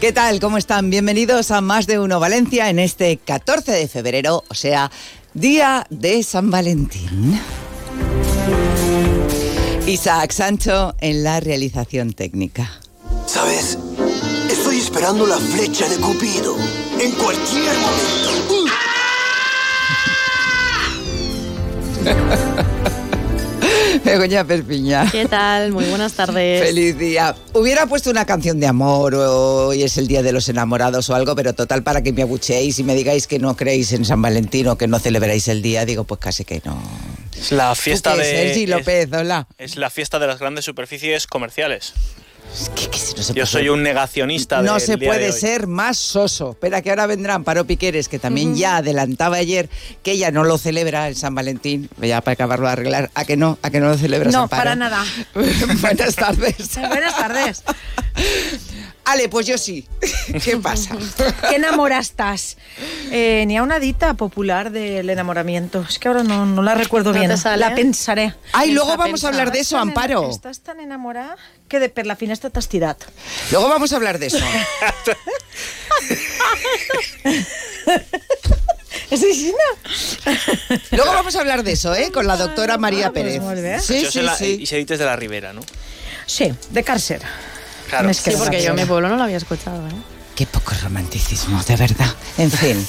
¿Qué tal? ¿Cómo están? Bienvenidos a Más de Uno Valencia en este 14 de febrero, o sea, Día de San Valentín. Isaac Sancho en la realización técnica. ¿Sabes? Estoy esperando la flecha de Cupido. En cualquier momento. Begoña Perpiña. ¿Qué tal? Muy buenas tardes. Feliz día. Hubiera puesto una canción de amor o hoy es el día de los enamorados o algo, pero total para que me abucheéis y me digáis que no creéis en San Valentín o que no celebráis el día, digo pues casi que no. Es la fiesta ¿Tú qué, de. Sergi López, es, hola. es la fiesta de las grandes superficies comerciales. Es que- que si no se Yo puede- soy un negacionista No se día puede de hoy. ser más soso. Espera, que ahora vendrá Amparo Piqueres, que también ya adelantaba ayer que ella no lo celebra el San Valentín. Ya para acabarlo de arreglar. ¿A que no? ¿A que no lo celebras, No, para nada. Buenas tardes. Buenas tardes. Ale, pues yo sí. ¿Qué pasa? ¿Qué enamora estás? Eh, Ni a una dita popular del enamoramiento. Es que ahora no, no la recuerdo ¿No bien. te sale? La pensaré. Ay, luego vamos a hablar de eso, Amparo. Estàs tan enamorada que de per la finestra t'has tirat. Luego vamos a hablar de eso. Així, no? Luego vamos a hablar de eso, ¿eh? Con la doctora María Ah, pues Pérez. bien. Sí, Yo sí, soy la- sí. Y de la Ribera, ¿no? Sí, de càrcer. Claro. Sí, porque yo en mi pueblo no lo había escuchado, ¿eh? Qué poco romanticismo, de verdad. En fin,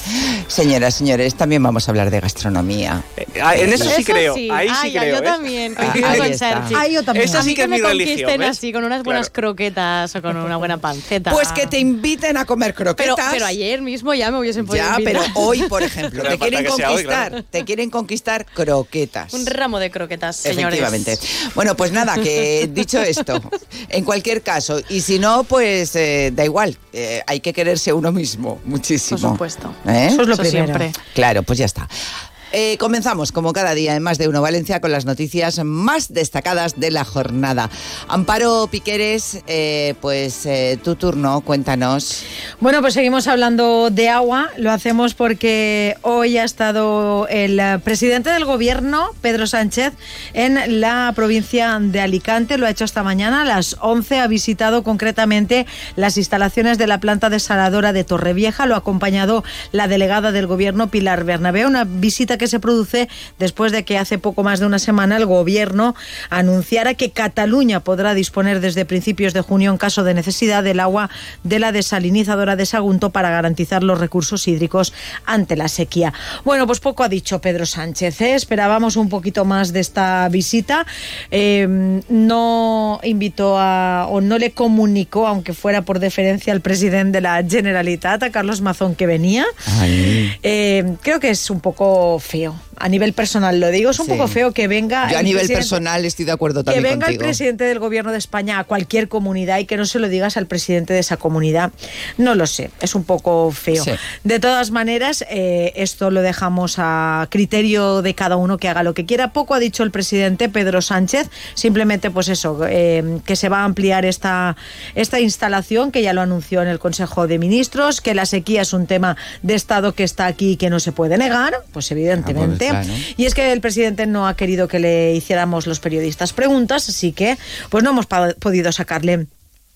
señoras, señores, también vamos a hablar de gastronomía. Eh, en eso sí creo. Ahí Ah, sí creo. Yo ¿eh? también, Ah, ahí con. Ah, yo también. Esa sí que que es me mi religión, conquisten ¿ves? así, con unas buenas Claro. croquetas o con una buena panceta. Pues que te inviten a comer pero, croquetas. pero ayer mismo ya me hubiesen podido Ya, invitar. pero hoy, por ejemplo, Pero te quieren hoy, conquistar, claro. te quieren conquistar croquetas. Un ramo de croquetas, señores. Efectivamente. Bueno, pues nada, que dicho esto, en cualquier caso, y si no, pues eh, da igual, eh, hay que quererse uno mismo, muchísimo. Por supuesto. ¿Eh? Eso es lo Eso primero. siempre. Claro, pues ya está. Eh, comenzamos, como cada día, en Más de Uno Valencia, con las noticias más destacadas de la jornada. Amparo Piqueres, eh, pues eh, tu turno, cuéntanos. Bueno, pues seguimos hablando de agua. Lo hacemos porque hoy ha estado el presidente del gobierno, Pedro Sánchez, en la provincia de Alicante. Lo ha hecho esta mañana a las 11. Ha visitado concretamente las instalaciones de la planta desaladora de Torrevieja. Lo ha acompañado la delegada del gobierno, Pilar Bernabé. Una visita que se produce después de que hace poco más de una semana el gobierno anunciara que Cataluña podrá disponer desde principios de junio en caso de necesidad del agua de la desalinizadora de Sagunto para garantizar los recursos hídricos ante la sequía. Bueno, pues poco ha dicho Pedro Sánchez. ¿eh? Esperábamos un poquito más de esta visita. Eh, no invitó a, o no le comunicó, aunque fuera por deferencia al presidente de la Generalitat, a Carlos Mazón, que venía. Eh, creo que es un poco feo. A nivel personal lo digo, es un Sí. poco feo que venga. Yo a el nivel personal estoy de acuerdo que también venga contigo. el presidente del gobierno de España a cualquier comunidad y que no se lo digas al presidente de esa comunidad, no lo sé, es un poco feo. Sí. De todas maneras, eh, esto lo dejamos a criterio de cada uno que haga lo que quiera. Poco ha dicho el presidente Pedro Sánchez, simplemente pues eso, eh, que se va a ampliar esta, esta instalación, que ya lo anunció en el Consejo de Ministros, que la sequía es un tema de Estado que está aquí y que no se puede negar, pues evidentemente. Claro. Y es que el presidente no ha querido que le hiciéramos los periodistas preguntas, así que pues no hemos podido sacarle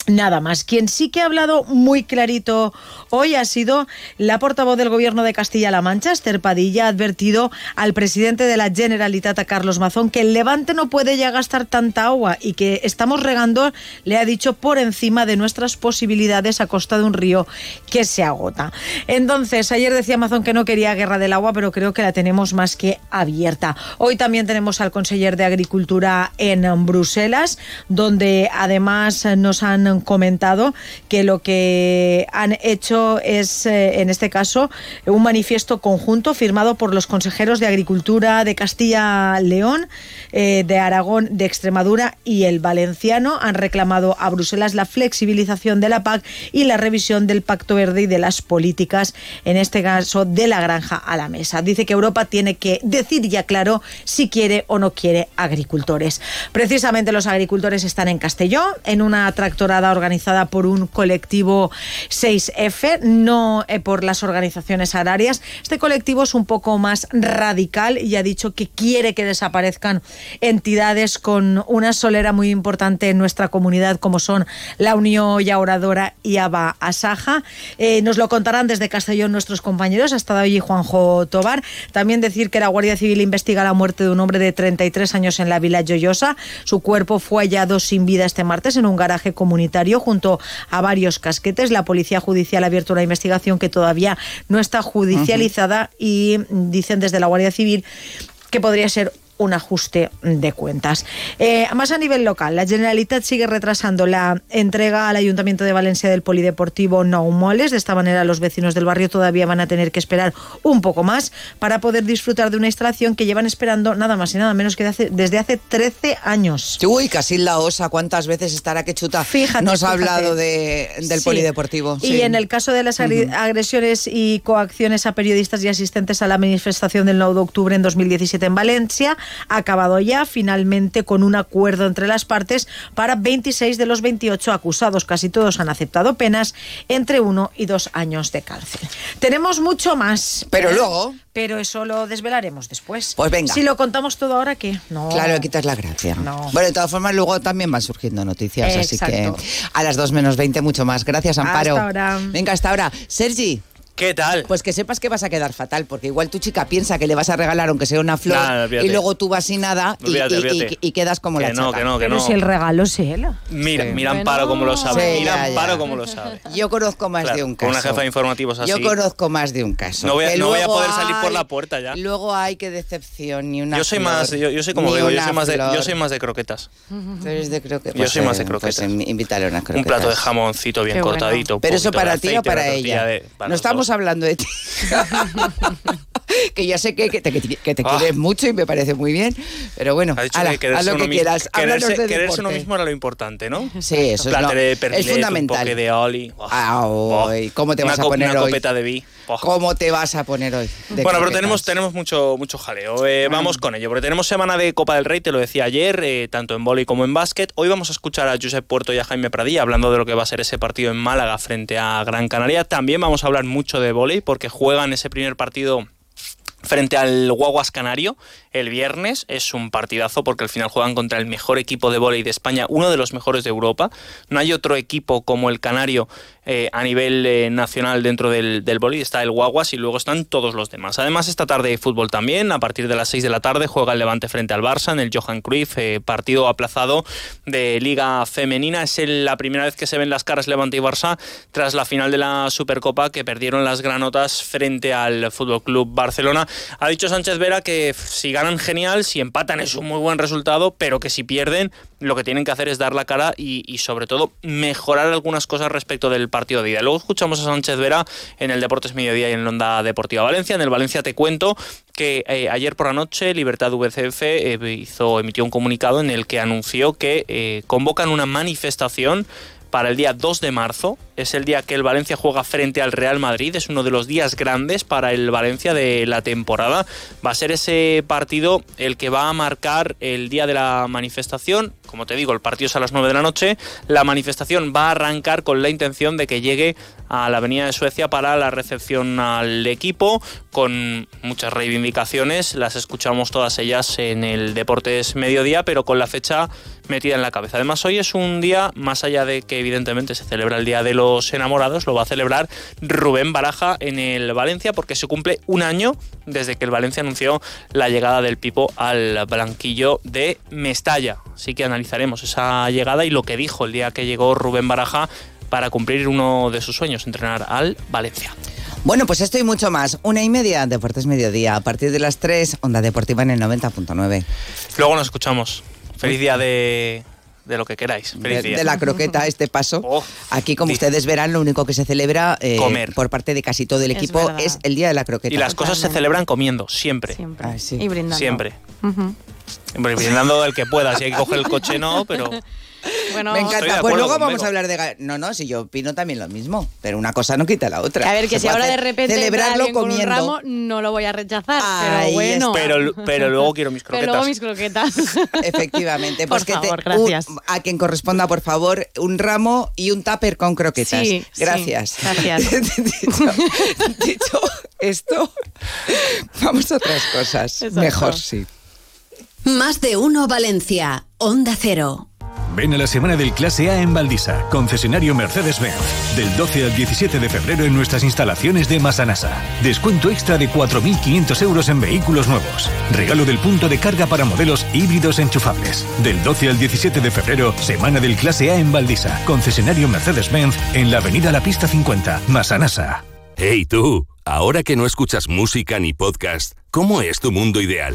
Nada más. Quien sí que ha hablado muy clarito hoy ha sido la portavoz del Gobierno de Castilla-La Mancha, Esther Padilla, ha advertido al presidente de la Generalitat, a Carlos Mazón, que el Levante no puede ya gastar tanta agua y que estamos regando, le ha dicho, por encima de nuestras posibilidades a costa de un río que se agota. Entonces, ayer decía Mazón que no quería guerra del agua, pero creo que la tenemos más que abierta. Hoy también tenemos al conseller de Agricultura en Bruselas, donde además nos han comentado que lo que han hecho es, eh, en este caso, un manifiesto conjunto firmado por los consejeros de Agricultura de Castilla-León, eh, de Aragón, de Extremadura y el valenciano. Han reclamado a Bruselas la flexibilización de la PAC y la revisión del Pacto Verde y de las políticas, en este caso de la granja a la mesa. Dice que Europa tiene que decir ya claro si quiere o no quiere agricultores. Precisamente los agricultores están en Castellón, en una tractorada organizada por un colectivo 6F, no eh, por las organizaciones agrarias. Este colectivo es un poco más radical y ha dicho que quiere que desaparezcan entidades con una solera muy importante en nuestra comunidad, como son la Unión Yauradora y Aba Asaja. Eh, nos lo contarán desde Castellón nuestros compañeros. Ha estado allí Juanjo Tobar. También decir que la Guardia Civil investiga la muerte de un hombre de 33 años en la Vila Joyosa. Su cuerpo fue hallado sin vida este martes en un garaje comunitario junto a varios casquetes. La Policía Judicial ha abierto una investigación que todavía no está judicializada y dicen desde la Guardia Civil que podría ser un ajuste de cuentas. Eh, más a nivel local, la Generalitat sigue retrasando la entrega al Ayuntamiento de Valencia del Polideportivo Nou Moles. De esta manera, los vecinos del barrio todavía van a tener que esperar un poco más para poder disfrutar de una instalación que llevan esperando nada más y nada menos que desde hace 13 años. Uy, casi la osa, ¿cuántas veces estará que chuta? Fíjate, Nos ha hablado de, del Polideportivo. Y en el caso de las agresiones y coacciones a periodistas y asistentes a la manifestación del 9 de octubre en 2017 en Valencia, ha acabado ya finalmente con un acuerdo entre las partes para 26 de los 28 acusados. Casi todos han aceptado penas entre uno y dos años de cárcel. Tenemos mucho más. Pero luego. Pero eso lo desvelaremos después. Pues venga. Si lo contamos todo ahora, ¿qué? No. Claro, quitas la gracia. No. Bueno, de todas formas, luego también van surgiendo noticias, así que a las 2 menos 20 mucho más. Gracias, Amparo. Hasta ahora. Venga, hasta ahora. Sergi. ¿Qué tal? Pues que sepas que vas a quedar fatal, porque igual tu chica piensa que le vas a regalar aunque sea una flor y luego tú vas sin nada y, quedas como la no, chata. Que no, que Pero no. si el regalo es él. Mira, mira Amparo como lo sabe. mira Amparo como lo sabe. Yo conozco más de un caso. Con una jefa de informativos así. Yo conozco más de un caso. No voy a, no voy a poder salir por la puerta ya. Luego hay que decepción ni una Yo soy flor, más, yo, yo soy como digo, yo soy más, de, yo soy más de croquetas. Tú eres de croquetas. Yo soy más de Pues, croquetas. pues, invítale unas croquetas. Un plato de jamoncito bien cortadito. Pero eso para ti o para ella. no los estamos hablando de ti. que ya sé que, que te, que te Ah. quieres mucho y me parece muy bien. Pero bueno, ala, que haz lo que quieras. Quererse, de quererse uno mismo era lo importante, ¿no? Sí, eso es, de es Un fundamental. poco de oli. Oh, oh. uy, ¿Cómo te Una vas a poner Una hoy? copeta de vi. Oh. ¿Cómo te vas a poner hoy? Bueno, pero tenemos, tenemos mucho, mucho jaleo. Eh, Vamos con ello, porque tenemos semana de Copa del Rey, te lo decía ayer, eh, tanto en vóley como en básquet. Hoy vamos a escuchar a Josep Puerto y a Jaime Pradilla hablando de lo que va a ser ese partido en Málaga frente a Gran Canaria. También vamos a hablar mucho de vóley, porque juegan ese primer partido frente al Guaguas Canario el viernes. Es un partidazo porque al final juegan contra el mejor equipo de vóley de España, uno de los mejores de Europa. No hay otro equipo como el Canario eh, a nivel eh, nacional dentro del, del. Está el Guaguas y luego están todos los demás. Además, esta tarde hay fútbol también. A partir de las 6 de la tarde juega el Levante frente al Barça en el Johan Cruyff, eh, partido aplazado de Liga Femenina. Es la primera vez que se ven las caras Levante y Barça tras la final de la Supercopa que perdieron las granotas frente al Fútbol Club Barcelona. Ha dicho Sánchez Vera que si genial, si empatan es un muy buen resultado, pero que si pierden lo que tienen que hacer es dar la cara y, y sobre todo mejorar algunas cosas respecto del partido de ida. Luego escuchamos a Sánchez Vera en el Deportes Mediodía y en la Onda Deportiva Valencia. En el Valencia te cuento que eh, ayer por la noche Libertad VCF eh, hizo, emitió un comunicado en el que anunció que eh, convocan una manifestación para el día 2 de marzo. Es el día que el Valencia juega frente al Real Madrid. Es uno de los días grandes para el Valencia de la temporada. Va a ser ese partido el que va a marcar el día de la manifestación. Como te digo, el partido es a las 9 de la noche. La manifestación va a arrancar con la intención de que llegue a la Avenida de Suecia para la recepción al equipo, con muchas reivindicaciones. Las escuchamos todas ellas en el Deportes Mediodía, pero con la fecha metida en la cabeza. Además, hoy es un día, más allá de que evidentemente se celebra el Día de los Enamorados, lo va a celebrar Rubén Baraja en el Valencia, porque se cumple un año desde que el Valencia anunció la llegada del Pipo al blanquillo de Mestalla. Así que analizaremos esa llegada y lo que dijo el día que llegó Rubén Baraja para cumplir uno de sus sueños, entrenar al Valencia. Bueno, pues esto y mucho más. Una y media, Deportes Mediodía. A partir de las 3, Onda Deportiva en el 90.9. Luego nos escuchamos. Feliz día de, de lo que queráis. de, Feliz día. de la croqueta este paso. Oh, Aquí, como ustedes verán, lo único que se celebra eh, Comer. por parte de casi todo el equipo es el día de la croqueta. Y las cosas se celebran comiendo, siempre. Siempre. Ah, sí. Y brindando. Siempre. Brindando el que pueda. Si hay que coger el coche, no, pero. Bueno, Me encanta. Pues luego vamos a hablar de... No, no, si yo opino también lo mismo, pero una cosa no quita la otra. A ver, que Se si ahora de repente celebrarlo con un comiendo. ramo, no lo voy a rechazar. Pero bueno. Pero, pero luego quiero mis Pero croquetas. luego mis croquetas. Efectivamente, Por pues que te- favor, gracias. un- a quien corresponda, por favor, un ramo y un tupper con croquetas. Sí, sí, gracias. gracias. dicho, dicho esto, vamos a otras cosas. Exacto. Mejor, sí. Más de uno Valencia. Onda Cero. Ven a la semana del Clase A en Valdisa, concesionario Mercedes-Benz. Del 12 al 17 de febrero en nuestras instalaciones de Masanasa. Descuento extra de 4.500 euros en vehículos nuevos. Regalo del punto de carga para modelos híbridos enchufables. Del 12 al 17 de febrero, semana del Clase A en Valdisa, concesionario Mercedes-Benz en la avenida La Pista 50, Masanasa. Hey tú, ahora que no escuchas música ni podcast, ¿cómo es tu mundo ideal?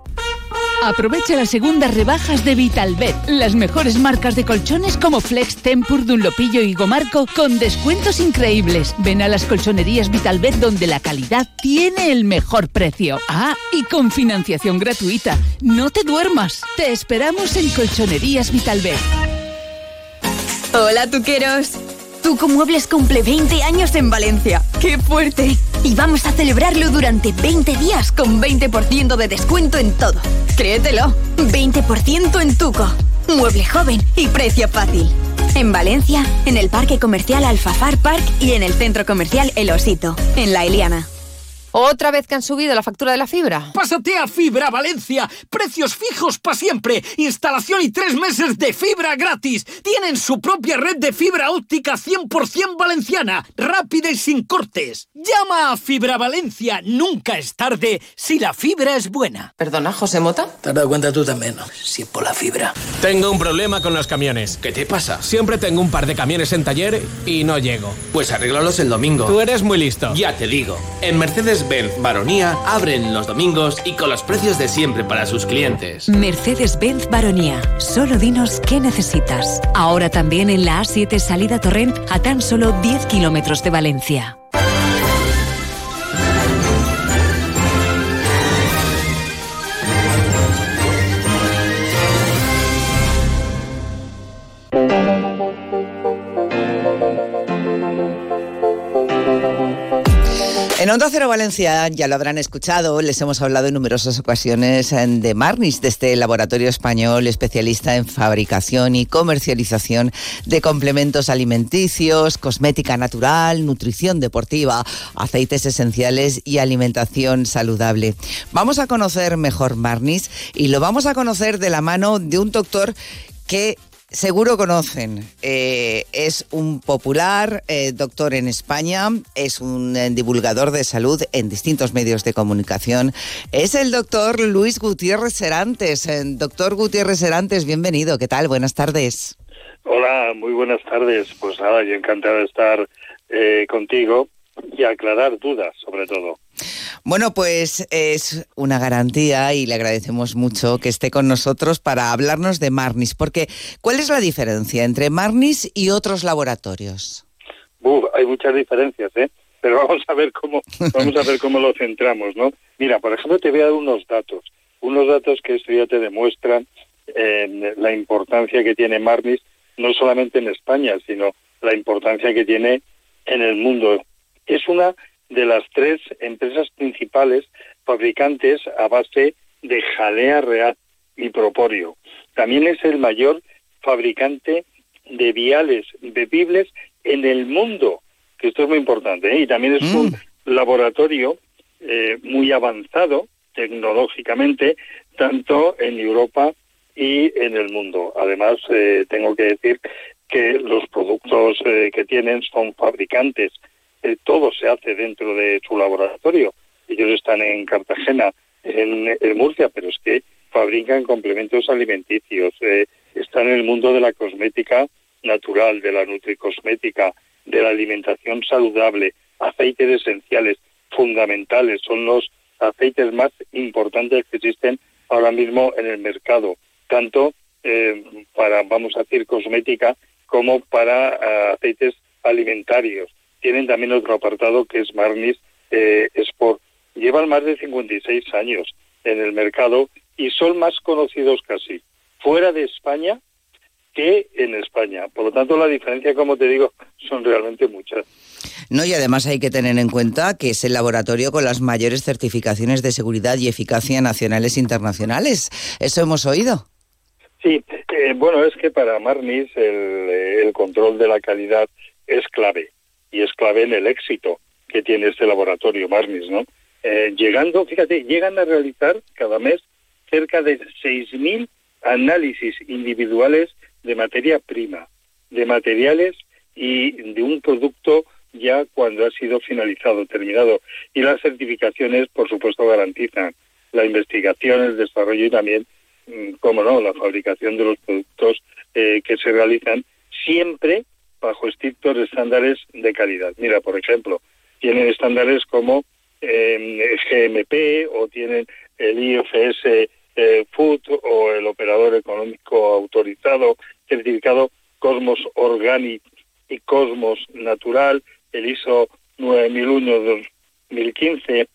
Aprovecha las segundas rebajas de Vitalbet, las mejores marcas de colchones como Flex, Tempur, Dunlopillo y Gomarco con descuentos increíbles. Ven a las colchonerías Vitalbet donde la calidad tiene el mejor precio. Ah, y con financiación gratuita. No te duermas. Te esperamos en Colchonerías Vitalbet. Hola, tuqueros. Tuco Muebles cumple 20 años en Valencia. ¡Qué fuerte! Y vamos a celebrarlo durante 20 días con 20% de descuento en todo. Créetelo, 20% en Tuco. Mueble joven y precio fácil. En Valencia, en el Parque Comercial Alfafar Park y en el Centro Comercial El Osito, en La Eliana. ¿Otra vez que han subido la factura de la fibra? Pásate a Fibra Valencia. Precios fijos para siempre. Instalación y tres meses de fibra gratis. Tienen su propia red de fibra óptica 100% valenciana. Rápida y sin cortes. Llama a Fibra Valencia. Nunca es tarde si la fibra es buena. Perdona, José Mota. ¿Te has dado cuenta tú también, no? Si por la fibra. Tengo un problema con los camiones. ¿Qué te pasa? Siempre tengo un par de camiones en taller y no llego. Pues arréglalos el domingo. Tú eres muy listo. Ya te digo, en Mercedes-Benz Baronía abren los domingos y con los precios de siempre para sus clientes. Mercedes-Benz Baronía. Solo dinos qué necesitas. Ahora también en la A7 salida Torrent a tan solo 10 kilómetros de Valencia. Onda Cero Valencia, ya lo habrán escuchado, les hemos hablado en numerosas ocasiones de Marnis, de este laboratorio español especialista en fabricación y comercialización de complementos alimenticios, cosmética natural, nutrición deportiva, aceites esenciales y alimentación saludable. Vamos a conocer mejor Marnis y lo vamos a conocer de la mano de un doctor que Seguro conocen. Eh, es un popular eh, doctor en España, es un eh, divulgador de salud en distintos medios de comunicación. Es el doctor Luis Gutiérrez Serantes. Eh, doctor Gutiérrez Serantes, bienvenido. ¿Qué tal? Buenas tardes. Hola, muy buenas tardes. Pues nada, yo encantado de estar contigo y aclarar dudas, sobre todo. Bueno, pues es una garantía y le agradecemos mucho que esté con nosotros para hablarnos de Marnis, porque ¿cuál es la diferencia entre Marnis y otros laboratorios? Uf, hay muchas diferencias, ¿eh? Pero vamos a ver cómo vamos a ver cómo lo centramos, ¿no? Mira, por ejemplo, te voy a dar unos datos, unos datos que esto ya te demuestran la importancia que tiene Marnis no solamente en España, sino la importancia que tiene en el mundo. Es una de las tres empresas principales fabricantes a base de jalea real y propóleo. También es el mayor fabricante de viales bebibles en el mundo, que esto es muy importante, ¿eh? y también es un laboratorio eh, muy avanzado tecnológicamente, tanto en Europa y en el mundo. Además, eh, tengo que decir que los productos eh, que tienen son fabricantes eh, todo se hace dentro de su laboratorio. Ellos están en Cartagena, en, Murcia, pero es que fabrican complementos alimenticios, eh, están en el mundo de la cosmética natural, de la nutricosmética, de la alimentación saludable, aceites esenciales fundamentales, son los aceites más importantes que existen ahora mismo en el mercado, tanto eh, para, vamos a decir, cosmética como para eh, aceites alimentarios. Tienen también otro apartado que es Marnis eh, Sport. Llevan más de 56 años en el mercado y son más conocidos casi fuera de España que en España. Por lo tanto, la diferencia, como te digo, son realmente muchas. No, y además hay que tener en cuenta que es el laboratorio con las mayores certificaciones de seguridad y eficacia nacionales e internacionales. ¿Eso hemos oído? Sí, eh, bueno, es que para Marnis el, el, control de la calidad es clave y es clave en el éxito que tiene este laboratorio Marnis, ¿no? Eh, llegando, fíjate, llegan a realizar cada mes cerca de 6.000 análisis individuales de materia prima, de materiales y de un producto ya cuando ha sido finalizado, terminado. Y las certificaciones, por supuesto, garantizan la investigación, el desarrollo y también, como no, la fabricación de los productos eh, que se realizan, siempre bajo estrictos estándares de calidad. Mira, por ejemplo, tienen estándares como eh, GMP o tienen el IFS eh, Food o el operador económico autorizado, certificado Cosmos Organic y Cosmos Natural, el ISO 9001-2015,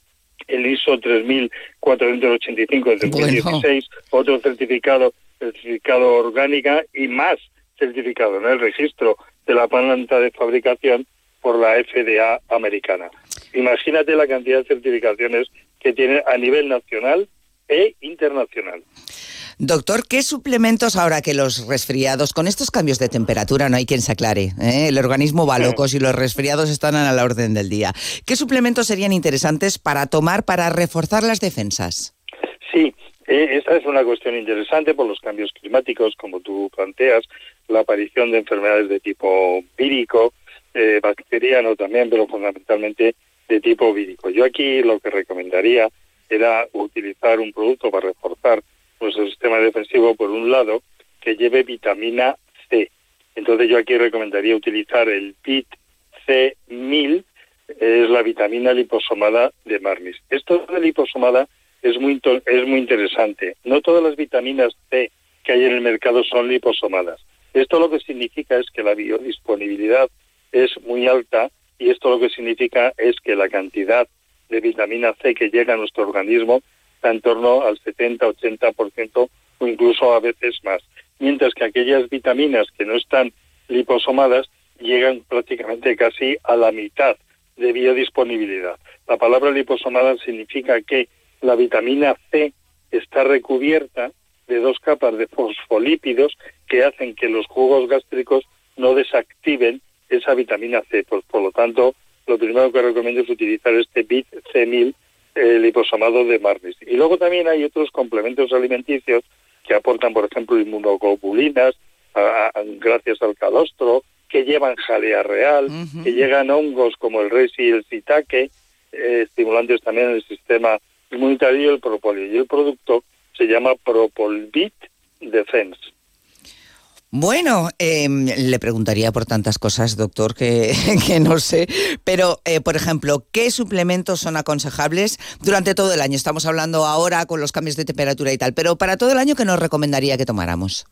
el ISO 3485 del 2016, otro certificado, certificado orgánica y más certificado en el registro de la planta de fabricación por la FDA americana. Imagínate la cantidad de certificaciones que tiene a nivel nacional e internacional. Doctor, ¿qué suplementos ahora que los resfriados, con estos cambios de temperatura, no hay quien se aclare? ¿eh? El organismo va loco si los resfriados están a la orden del día. ¿Qué suplementos serían interesantes para tomar para reforzar las defensas? Sí, eh, esa es una cuestión interesante por los cambios climáticos, como tú planteas, la aparición de enfermedades de tipo vírico, eh, bacteriano también, pero fundamentalmente de tipo vírico. Yo aquí lo que recomendaría era utilizar un producto para reforzar nuestro sistema defensivo, por un lado, que lleve vitamina C. Entonces yo aquí recomendaría utilizar el PIT C1000, es la vitamina liposomada de Marnis. Esto de liposomada es muy, es muy interesante. No todas las vitaminas C que hay en el mercado son liposomadas. Esto lo que significa es que la biodisponibilidad es muy alta y esto lo que significa es que la cantidad de vitamina C que llega a nuestro organismo está en torno al 70-80% o incluso a veces más. Mientras que aquellas vitaminas que no están liposomadas llegan prácticamente casi a la mitad de biodisponibilidad. La palabra liposomada significa que la vitamina C está recubierta de dos capas de fosfolípidos que hacen que los jugos gástricos no desactiven esa vitamina C. Pues, por lo tanto, lo primero que recomiendo es utilizar este BIT C1000 el liposomado de Marnis. Y luego también hay otros complementos alimenticios que aportan, por ejemplo, inmunoglobulinas, gracias al calostro, que llevan jalea real, que llegan hongos como el resi y el sitaque, eh, estimulantes también en el sistema inmunitario y el propóleo. Y el producto se llama Propolvit Defense. Bueno, eh, le preguntaría por tantas cosas, doctor, que, que no sé. Pero, eh, por ejemplo, ¿qué suplementos son aconsejables durante todo el año? Estamos hablando ahora con los cambios de temperatura y tal, pero para todo el año, ¿qué nos recomendaría que tomáramos?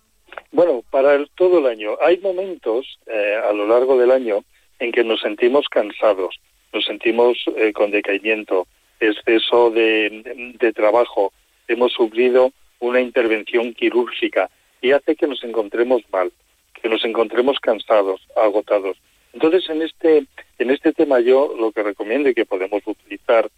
Bueno, para el, todo el año. Hay momentos eh, a lo largo del año en que nos sentimos cansados, nos sentimos eh, con decaimiento, exceso de, de trabajo, hemos sufrido una intervención quirúrgica y hace que nos encontremos mal, que nos encontremos cansados, agotados. Entonces, en este, en este tema yo lo que recomiendo y que podemos utilizar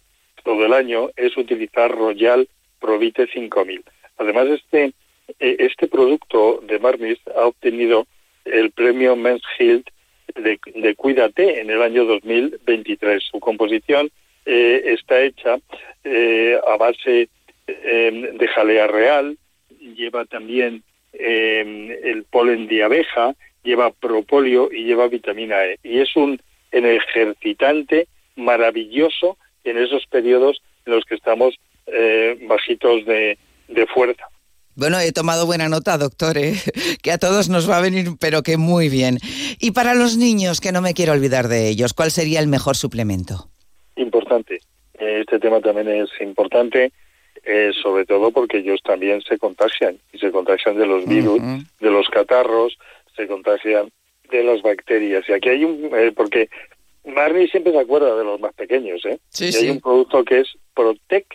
todo el año es utilizar Royal Provite 5000. Además, este, este producto de Marmis ha obtenido el premio Men's Health de, de Cuídate en el año 2023. Su composición eh, está hecha eh, a base eh, de jalea real, lleva también eh, el polen de abeja, lleva propóleo y lleva vitamina E. Y es un ejercitante, maravilloso en esos periodos en los que estamos eh, bajitos de, de fuerza. Bueno, he tomado buena nota, doctor, ¿eh? que a todos nos va a venir, pero que muy bien. Y para los niños, que no me quiero olvidar de ellos, ¿cuál sería el mejor suplemento? Importante. Este tema también es importante, eh, sobre todo porque ellos también se contagian, y se contagian de los virus, de los catarros, se contagian de las bacterias. Y aquí hay un... Eh, porque Marnie siempre se acuerda de los más pequeños, ¿eh? Sí, y sí. hay un producto que es Protect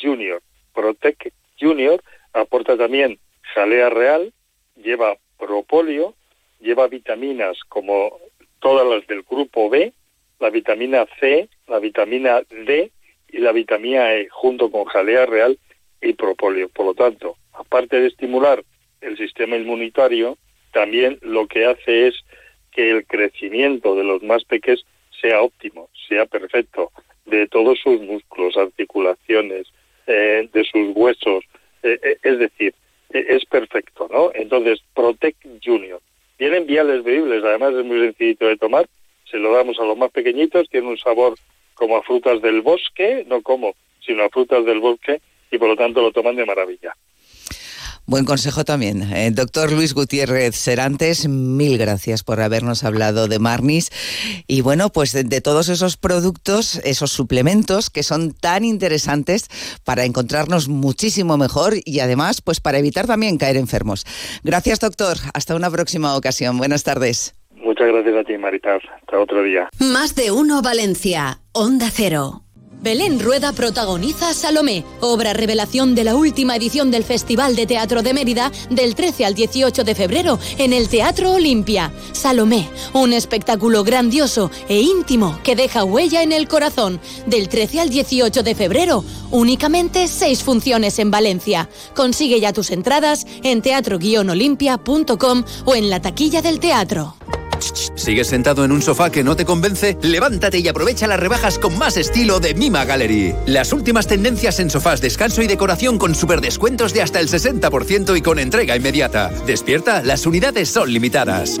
Junior. Protect Junior aporta también jalea real, lleva propóleo, lleva vitaminas como todas las del grupo B, la vitamina C, la vitamina D y la vitamina E, junto con jalea real y propóleo. Por lo tanto, aparte de estimular el sistema inmunitario, también lo que hace es que el crecimiento de los más pequeños sea óptimo, sea perfecto, de todos sus músculos, articulaciones, eh, de sus huesos, eh, eh, es decir, eh, es perfecto, ¿no? Entonces, Protect Junior. Vienen viales bebibles, además es muy sencillito de tomar, se lo damos a los más pequeñitos, tiene un sabor como a frutas del bosque, no como, sino a frutas del bosque, y por lo tanto lo toman de maravilla. Buen consejo también. Eh, doctor Luis Gutiérrez Serantes, mil gracias por habernos hablado de Marnis y bueno, pues de, de, todos esos productos, esos suplementos que son tan interesantes para encontrarnos muchísimo mejor y además pues para evitar también caer enfermos. Gracias doctor, hasta una próxima ocasión. Buenas tardes. Muchas gracias a ti, Maritas. Hasta otro día. Más de uno Valencia, Onda Cero. Belén Rueda protagoniza Salomé, obra revelación de la última edición del Festival de Teatro de Mérida del 13 al 18 de febrero en el Teatro Olimpia. Salomé, un espectáculo grandioso e íntimo que deja huella en el corazón. Del 13 al 18 de febrero, únicamente seis funciones en Valencia. Consigue ya tus entradas en teatro-olimpia.com o en la taquilla del teatro. ¿Sigues sentado en un sofá que no te convence? Levántate y aprovecha las rebajas con más estilo de Mima Gallery. Las últimas tendencias en sofás, descanso y decoración con superdescuentos de hasta el 60% y con entrega inmediata. Despierta, las unidades son limitadas.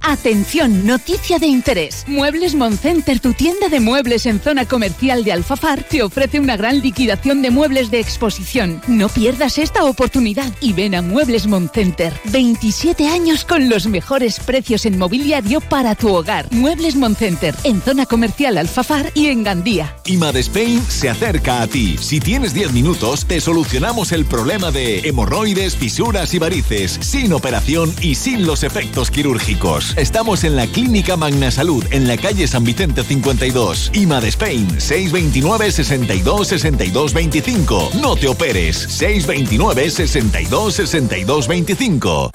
Atención, noticia de interés. Muebles Moncenter, tu tienda de muebles en zona comercial de Alfafar, te ofrece una gran liquidación de muebles de exposición. No pierdas esta oportunidad y ven a Muebles Moncenter. 27 años con los mejores precios en mobiliario para tu hogar. Muebles Moncenter, en zona comercial Alfafar y en Gandía. IMAD Spain se acerca a ti. Si tienes 10 minutos, te solucionamos el problema de hemorroides, fisuras y varices, sin operación y sin los efectos quirúrgicos. Estamos en la Clínica Magna Salud, en la calle San Vicente 52. IMAD Spain, 629 62 62 25. No te operes, 629 62 62 25.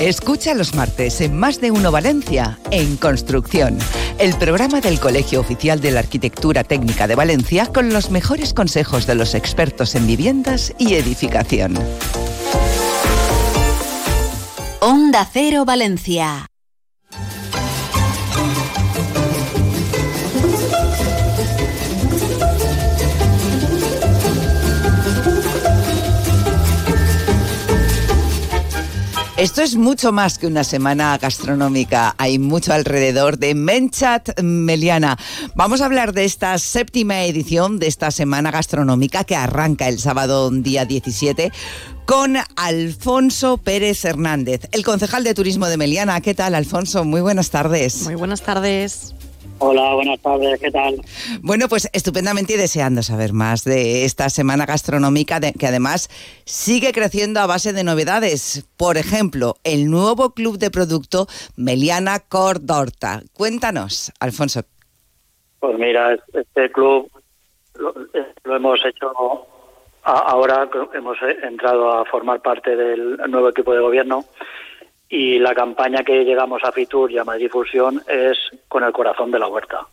Escucha los martes en Más de Uno Valencia, en Construcción, el programa del Colegio Oficial de la Arquitectura Técnica de Valencia con los mejores consejos de los expertos en viviendas y edificación. Onda Cero Valencia. Esto es mucho más que una semana gastronómica. Hay mucho alrededor de Menchat Meliana. Vamos a hablar de esta séptima edición de esta semana gastronómica que arranca el sábado día 17 con Alfonso Pérez Hernández, el concejal de turismo de Meliana. ¿Qué tal, Alfonso? Muy buenas tardes. Muy buenas tardes. Hola, buenas tardes, ¿qué tal? Bueno, pues estupendamente y deseando saber más de esta semana gastronómica de- que además sigue creciendo a base de novedades. Por ejemplo, el nuevo club de producto Meliana Cordorta. Cuéntanos, Alfonso. Pues mira, este club lo, lo hemos hecho ahora, hemos eh, entrado a formar parte del nuevo equipo de gobierno y la campaña que llegamos a Fitur y a Madrid es con el corazón de la huerta,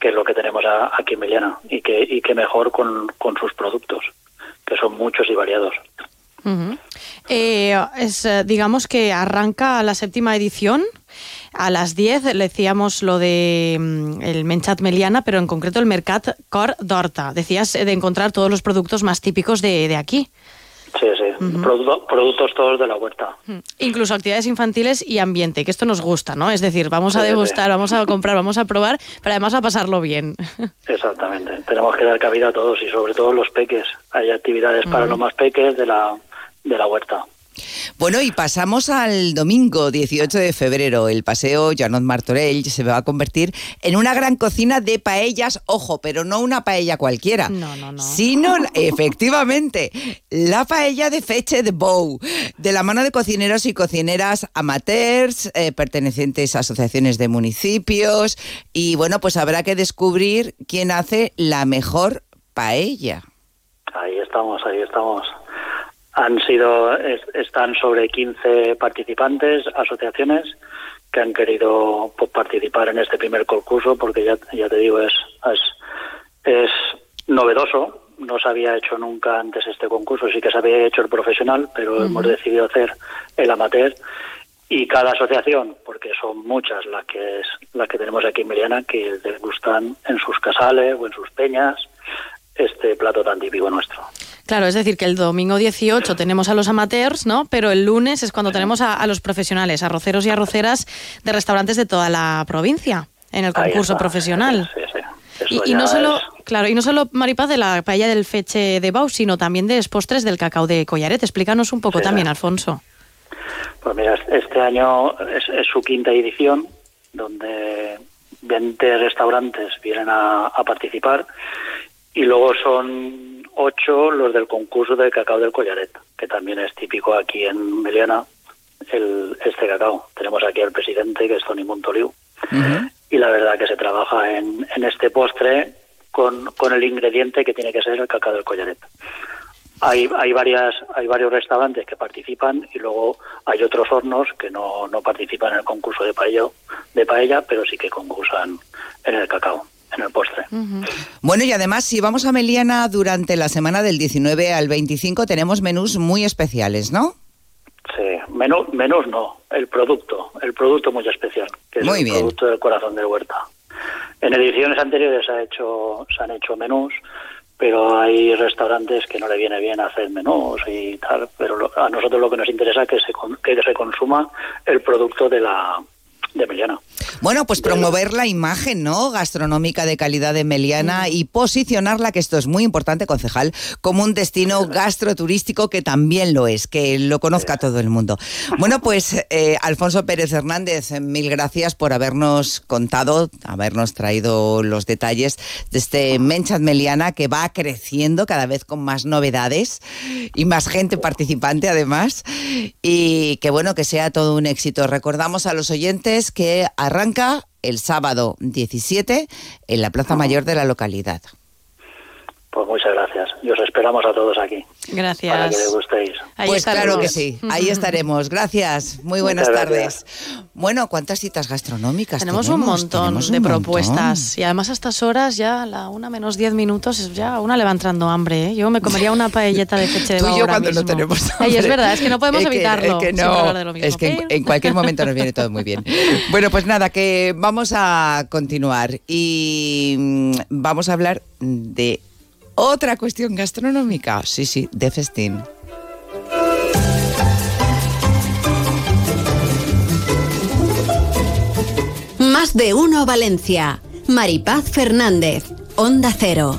que es lo que tenemos aquí en Meliana y que, y que mejor con, sus productos, que son muchos y variados. Eh, es, eh, digamos que arranca la séptima edición. A las 10 le decíamos lo de mm, el Menchat Meliana, pero en concreto el Mercat Cor d'Horta. Decías eh, de encontrar todos los productos más típicos de, de aquí. Sí, sí, Produ- productos todos de la huerta. Incluso actividades infantiles y ambiente, que esto nos gusta, ¿no? Es decir, vamos a Sí, sí. degustar, vamos a comprar, vamos a probar, pero además a pasarlo bien. Exactamente. Tenemos que dar cabida a todos y sobre todo los peques. Hay actividades para los más peques de la, de la huerta. Bueno, y pasamos al domingo 18 de febrero. El paseo Janot Martorell se va a convertir en una gran cocina de paellas, ojo, pero no una paella cualquiera, No, no, no. sino efectivamente la paella de Feche de Bow, de la mano de cocineros y cocineras amateurs, eh, pertenecientes a asociaciones de municipios, y bueno, pues habrá que descubrir quién hace la mejor paella. Ahí estamos, ahí estamos. Han sido, es- están sobre 15 participantes, asociaciones que han querido pues, participar en este primer concurso porque ya, ya te digo, es, es, es novedoso. No se había hecho nunca antes este concurso, sí que se había hecho el profesional, pero hemos decidido hacer el amateur y cada asociación, porque son muchas las que es, las que tenemos aquí en Meliana, que les gustan en sus casales o en sus peñas este plato tan típico nuestro. Claro, es decir, que el domingo 18 tenemos a los amateurs, ¿no? Pero el lunes es cuando tenemos a, a los profesionales, arroceros y arroceras de restaurantes de toda la provincia en el concurso profesional. Sí, sí. Y, y no solo, es- claro, y no solo Maripaz de la paella del feche de Bau, sino también de postres del cacao de Collaret. Explícanos un poco Sí, también. Alfonso. Pues mira, este año es, es su quinta edición, donde 20 restaurantes vienen a, a participar y luego son ocho los del concurso del cacao del Collaret, que también es típico aquí en Meliana, el, este cacao. Tenemos aquí al presidente, que es Tony Montoliu, y la verdad que se trabaja en, en este postre con, con el ingrediente que tiene que ser el cacao del Collaret. Hay, hay varias hay varios restaurantes que participan y luego hay otros hornos que no, no participan en el concurso de paella, de paella, pero sí que concursan en el cacao, en el postre. Bueno, y además, si vamos a Meliana durante la semana del 19 al 25, tenemos menús muy especiales, ¿no? Sí, menú, menús no, el producto, el producto muy especial, que es Muy el bien. producto del corazón de huerta. En ediciones anteriores se, ha hecho, se han hecho menús, pero hay restaurantes que no le viene bien hacer menús y tal, pero lo- a nosotros lo que nos interesa es que se, que se consuma el producto de la de Meliana. Bueno, pues promover la imagen, ¿no? Gastronómica de calidad de Meliana y posicionarla, que esto es muy importante, concejal, como un destino gastroturístico que también lo es, que lo conozca todo el mundo. Bueno, pues eh, Alfonso Pérez Hernández, mil gracias por habernos contado, habernos traído los detalles de este Menchat Meliana que va creciendo cada vez con más novedades y más gente participante además. Y que bueno, que sea todo un éxito. Recordamos a los oyentes que arranca el sábado 17 en la Plaza Mayor de la localidad. Pues muchas gracias. Y os esperamos a todos aquí. Gracias. Para que degustéis. Ahí pues estaremos. claro que sí, ahí estaremos. Gracias, muy buenas Muchas tardes. Bueno, ¿cuántas citas gastronómicas Tenemos un montón Tenemos de un montón. propuestas y además a estas horas ya la una menos diez minutos es ya a una le va entrando hambre. ¿eh? Yo me comería una paelleta de feche de Tú y yo ahora cuando no mismo. tenemos Ay, es hambre. verdad, es que no podemos Es que- evitarlo. es que siempre no, hablar de lo mismo. es que en, en cualquier momento nos viene todo muy bien. Bueno, pues nada, que vamos a continuar y mm, vamos a hablar de otra cuestión gastronómica. Sí, sí, de festín. Más de uno Valencia. Maripaz Fernández. Onda Cero.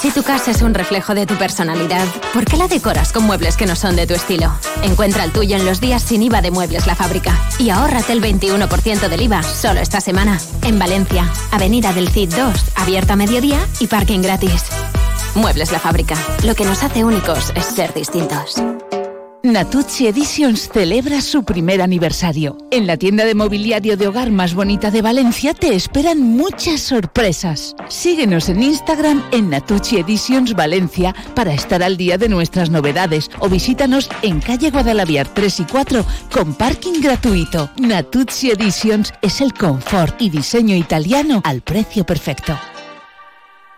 Si tu casa es un reflejo de tu personalidad, ¿por qué la decoras con muebles que no son de tu estilo? Encuentra el tuyo en los días sin IVA de Muebles La Fábrica y ahórrate el 21% del IVA solo esta semana. En Valencia, Avenida del Cid 2, abierta a mediodía y parking gratis. Muebles La Fábrica. Lo que nos hace únicos es ser distintos. Natucci Editions celebra su primer aniversario. En la tienda de mobiliario de hogar más bonita de Valencia te esperan muchas sorpresas. Síguenos en Instagram en Natucci Editions Valencia para estar al día de nuestras novedades o visítanos en calle Guadalaviar 3 y 4 con parking gratuito. Natucci Editions es el confort y diseño italiano al precio perfecto.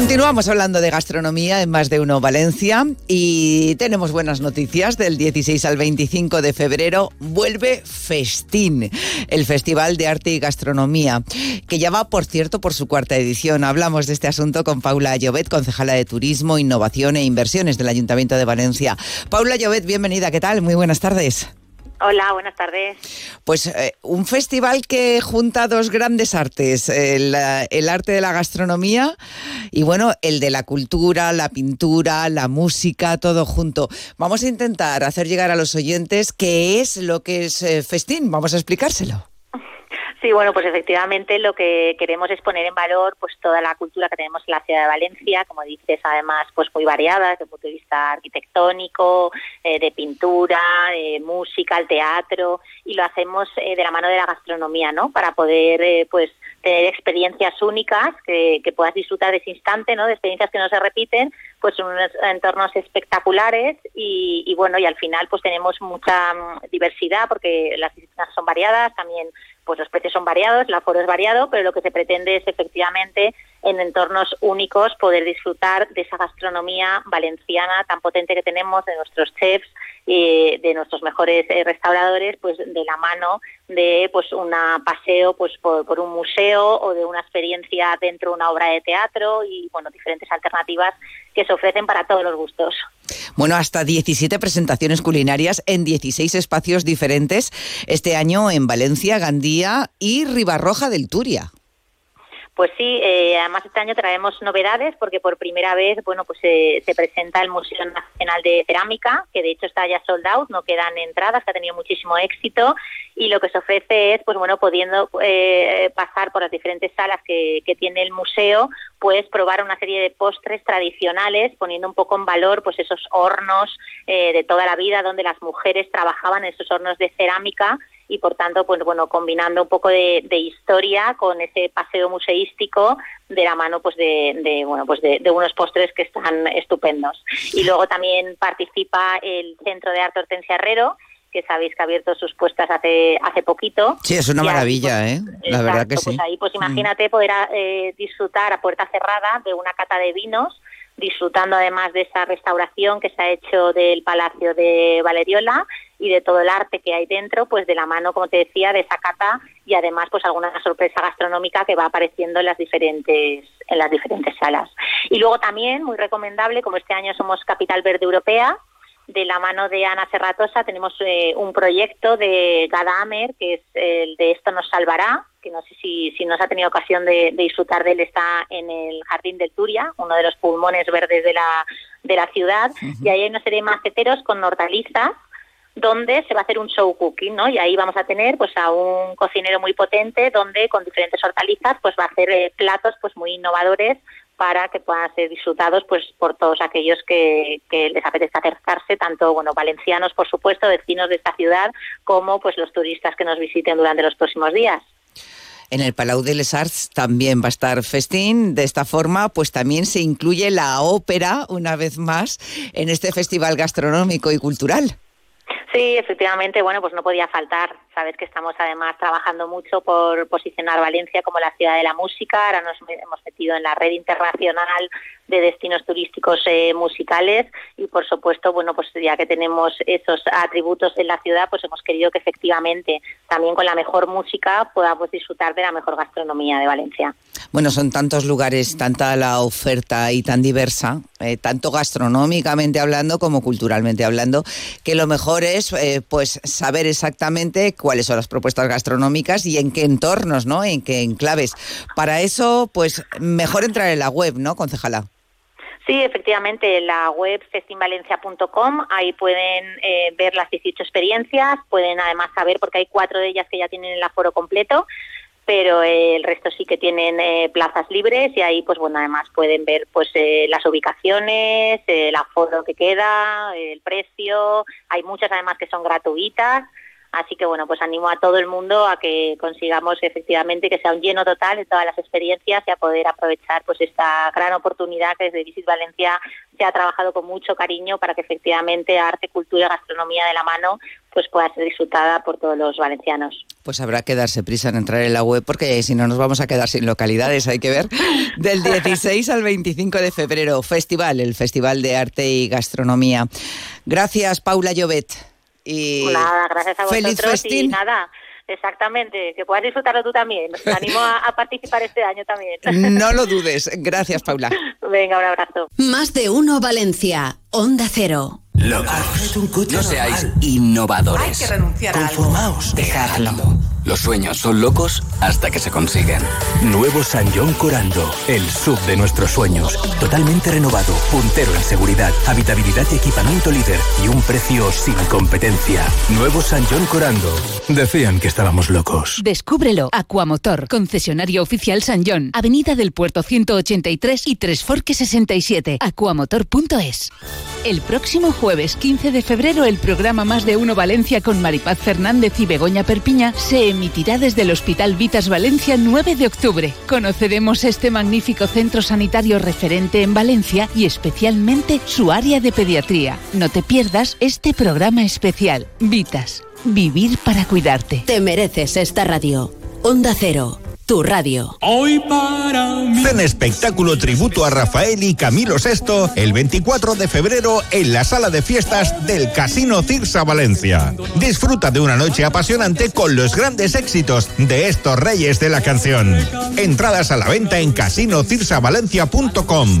Continuamos hablando de gastronomía en Más de Uno Valencia y tenemos buenas noticias. Del 16 al 25 de febrero vuelve Festín, el Festival de Arte y Gastronomía, que ya va, por cierto, por su cuarta edición. Hablamos de este asunto con Paula Llobet, concejala de Turismo, Innovación e Inversiones del Ayuntamiento de Valencia. Paula Llobet, bienvenida. ¿Qué tal? Muy buenas tardes. Hola, buenas tardes. Pues eh, un festival que junta dos grandes artes, el, eh, el arte de la gastronomía y bueno, el de la cultura, la pintura, la música, todo junto. Vamos a intentar hacer llegar a los oyentes qué es lo que es eh, festín, vamos a explicárselo. Sí, bueno, pues efectivamente lo que queremos es poner en valor pues toda la cultura que tenemos en la ciudad de Valencia, como dices, además pues muy variada desde el punto de vista arquitectónico, eh, de pintura, de música, el teatro y lo hacemos eh, de la mano de la gastronomía, ¿no? Para poder eh, pues tener experiencias únicas que, puedas disfrutar de ese instante, ¿no? De experiencias que no se repiten, pues en unos entornos espectaculares y, y bueno, y al final pues tenemos mucha mm, diversidad porque las disciplinas son variadas, también pues los precios son variados, el aforo es variado, pero lo que se pretende es efectivamente en entornos únicos poder disfrutar de esa gastronomía valenciana tan potente que tenemos, de nuestros chefs, eh, de nuestros mejores eh, restauradores, pues de la mano de pues un paseo pues por, por, un museo o de una experiencia dentro de una obra de teatro y bueno diferentes alternativas que se ofrecen para todos los gustos. Bueno, hasta 17 presentaciones culinarias en 16 espacios diferentes este año en Valencia, Gandía y Ribarroja del Turia. Pues sí, eh, además este año traemos novedades porque por primera vez, bueno, pues eh, se presenta el Museo Nacional de Cerámica, que de hecho está ya sold out, no quedan entradas, que ha tenido muchísimo éxito. Y lo que se ofrece es, pues bueno, pudiendo eh, pasar por las diferentes salas que, que, tiene el museo, pues probar una serie de postres tradicionales, poniendo un poco en valor, pues esos hornos eh, de toda la vida donde las mujeres trabajaban en esos hornos de cerámica y por tanto pues bueno combinando un poco de, de, historia con ese paseo museístico de la mano pues de, de bueno pues de, de, unos postres que están estupendos. Y luego también participa el centro de arte Hortensia Herrero que sabéis que ha abierto sus puestas hace hace poquito. Sí es una maravilla ahí, pues, eh la exacto, verdad que sí. pues ahí pues imagínate mm. poder eh, disfrutar a puerta cerrada de una cata de vinos disfrutando además de esa restauración que se ha hecho del Palacio de Valeriola y de todo el arte que hay dentro, pues de la mano, como te decía, de esa cata y además pues alguna sorpresa gastronómica que va apareciendo en las diferentes en las diferentes salas. Y luego también muy recomendable, como este año somos Capital Verde Europea, de la mano de Ana Serratosa tenemos eh, un proyecto de Gada Amer, que es el de Esto nos salvará, que no sé si, si nos ha tenido ocasión de, de, disfrutar de él, está en el Jardín del Turia, uno de los pulmones verdes de la, de la ciudad y ahí hay una serie de maceteros con hortalizas donde se va a hacer un show cooking, ¿no? Y ahí vamos a tener pues a un cocinero muy potente donde con diferentes hortalizas pues va a hacer eh, platos pues muy innovadores para que puedan ser disfrutados pues por todos aquellos que, que, les apetezca acercarse, tanto bueno valencianos por supuesto, vecinos de esta ciudad, como pues los turistas que nos visiten durante los próximos días. En el Palau de les Arts también va a estar festín. De esta forma, pues también se incluye la ópera, una vez más, en este festival gastronómico y cultural. Sí, efectivamente, bueno, pues no podía faltar. Sabes que estamos además trabajando mucho por posicionar Valencia como la ciudad de la música. Ahora nos hemos metido en la red internacional de destinos turísticos eh, musicales y por supuesto, bueno, pues ya que tenemos esos atributos en la ciudad, pues hemos querido que efectivamente también con la mejor música podamos disfrutar de la mejor gastronomía de Valencia. Bueno, son tantos lugares, tanta la oferta y tan diversa, eh, tanto gastronómicamente hablando como culturalmente hablando, que lo mejor es eh, pues saber exactamente cuáles son las propuestas gastronómicas y en qué entornos, ¿no? En qué enclaves. Para eso, pues mejor entrar en la web, ¿no, concejala? Sí, efectivamente, la web festinvalencia.com, ahí pueden eh, ver las 18 experiencias, pueden además saber, porque hay cuatro de ellas que ya tienen el aforo completo, pero eh, el resto sí que tienen eh, plazas libres y ahí, pues bueno, además pueden ver pues eh, las ubicaciones, el aforo que queda, el precio, hay muchas además que son gratuitas Así que bueno, pues animo a todo el mundo a que consigamos efectivamente que sea un lleno total de todas las experiencias y a poder aprovechar pues esta gran oportunidad que desde Visit Valencia se ha trabajado con mucho cariño para que efectivamente arte, cultura y gastronomía de la mano pues pueda ser disfrutada por todos los valencianos. Pues habrá que darse prisa en entrar en la web porque si no nos vamos a quedar sin localidades, hay que ver. Del 16 al 25 de febrero, festival, el Festival de Arte y Gastronomía. Gracias, Paula Llobet. Y nada, gracias a feliz vosotros festín. y nada, exactamente, que puedas disfrutarlo tú también. Te animo a, a participar este año también. No lo dudes. Gracias, Paula. Venga, un abrazo. Más de uno Valencia. Onda Cero. Locos. No seáis innovadores. Hay que renunciar a algo. Conformaos. Dejadlo. Los sueños son locos hasta que se consiguen. Nuevo San John Corando, el sub de nuestros sueños. Totalmente renovado, puntero en seguridad, habitabilidad y equipamiento líder y un precio sin competencia. Nuevo San John Corando. Decían que estábamos locos. Descúbrelo. Aquamotor, concesionario oficial San John, Avenida del Puerto 183 y Tres Forques 67. Aquamotor.es. El próximo jueves 15 de febrero el programa Más de Uno Valencia con Maripaz Fernández y Begoña Perpiña se emitirá desde el Hospital Vitas Valencia 9 de octubre. Conoceremos este magnífico centro sanitario referente en Valencia y especialmente su área de pediatría. No te pierdas este programa especial. Vitas. Vivir para cuidarte. Te mereces esta radio. Onda Cero. Tu radio. Hoy para Cena espectáculo tributo a Rafael y Camilo VI el 24 de febrero en la sala de fiestas del Casino Cirsa Valencia. Disfruta de una noche apasionante con los grandes éxitos de estos reyes de la canción. Entradas a la venta en casinocirsavalencia.com.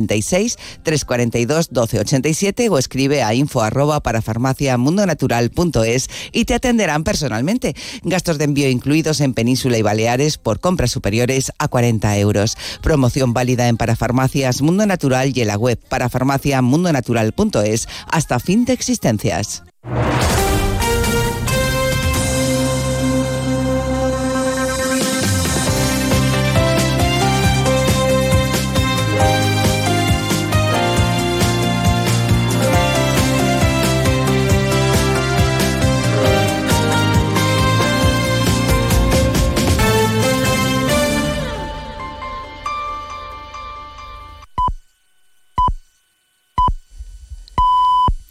96 342 1287 o escribe a info arroba para farmaciamundonatural.es y te atenderán personalmente. Gastos de envío incluidos en Península y Baleares por compras superiores a 40 euros. Promoción válida en Parafarmacias Mundo Natural y en la web parafarmaciamundonatural.es hasta fin de existencias.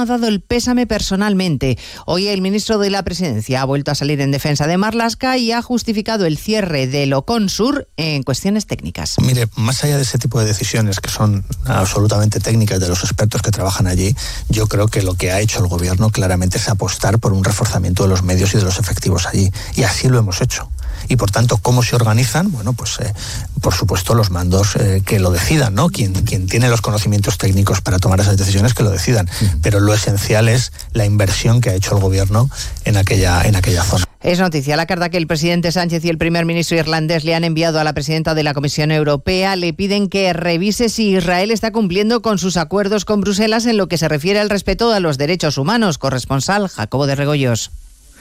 ha dado el pésame personalmente. Hoy el ministro de la Presidencia ha vuelto a salir en defensa de Marlasca y ha justificado el cierre de Oconsur en cuestiones técnicas. Mire, más allá de ese tipo de decisiones que son absolutamente técnicas de los expertos que trabajan allí, yo creo que lo que ha hecho el gobierno claramente es apostar por un reforzamiento de los medios y de los efectivos allí. Y así lo hemos hecho y por tanto cómo se organizan, bueno, pues eh, por supuesto los mandos eh, que lo decidan, ¿no? Quien, quien tiene los conocimientos técnicos para tomar esas decisiones que lo decidan. Pero lo esencial es la inversión que ha hecho el gobierno en aquella, en aquella zona. Es noticia la carta que el presidente Sánchez y el primer ministro irlandés le han enviado a la presidenta de la Comisión Europea. Le piden que revise si Israel está cumpliendo con sus acuerdos con Bruselas en lo que se refiere al respeto a los derechos humanos. Corresponsal Jacobo de Regoyos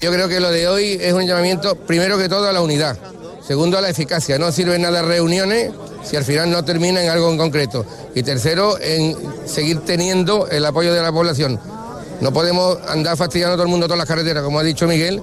Yo creo que lo de hoy es un llamamiento, primero que todo, a la unidad. Segundo, a la eficacia. No sirven nada reuniones si al final no termina en algo en concreto. Y tercero, en seguir teniendo el apoyo de la población. No podemos andar fastidiando a todo el mundo todas las carreteras, como ha dicho Miguel.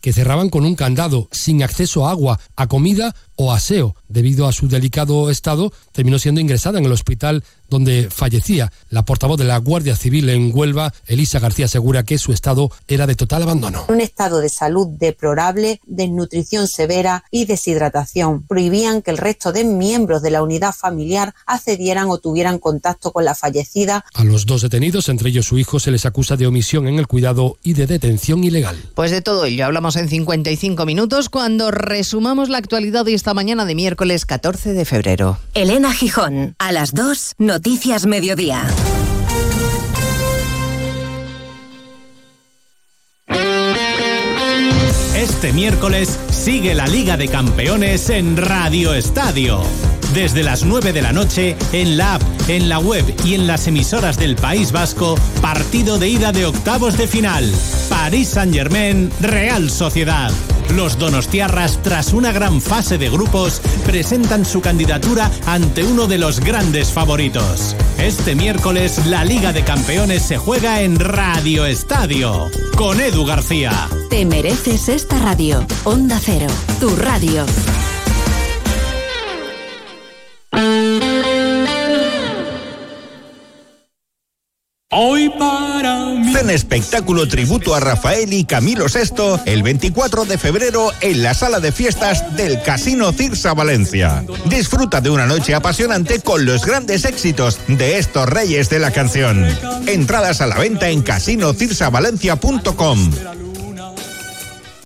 que cerraban con un candado, sin acceso a agua, a comida o aseo. Debido a su delicado estado, terminó siendo ingresada en el hospital donde fallecía. La portavoz de la Guardia Civil en Huelva, Elisa García, asegura que su estado era de total abandono. Un estado de salud deplorable, desnutrición severa y deshidratación. Prohibían que el resto de miembros de la unidad familiar accedieran o tuvieran contacto con la fallecida. A los dos detenidos, entre ellos su hijo, se les acusa de omisión en el cuidado y de detención ilegal. Pues de todo ello hablamos en 55 minutos cuando resumamos la actualidad de esta mañana de miércoles 14 de febrero. Elena Gijón, a las 2, Noticias Mediodía. Este miércoles sigue la Liga de Campeones en Radio Estadio. Desde las 9 de la noche, en la app, en la web y en las emisoras del País Vasco, partido de ida de octavos de final. París Saint-Germain, Real Sociedad. Los Donostiarras, tras una gran fase de grupos, presentan su candidatura ante uno de los grandes favoritos. Este miércoles, la Liga de Campeones se juega en Radio Estadio, con Edu García. Te mereces esta radio. Onda Cero, tu radio. Hoy para mí. Espectáculo tributo a Rafael y Camilo VI el 24 de febrero en la sala de fiestas del Casino Cirsa Valencia. Disfruta de una noche apasionante con los grandes éxitos de estos reyes de la canción. Entradas a la venta en casinocirsavalencia.com.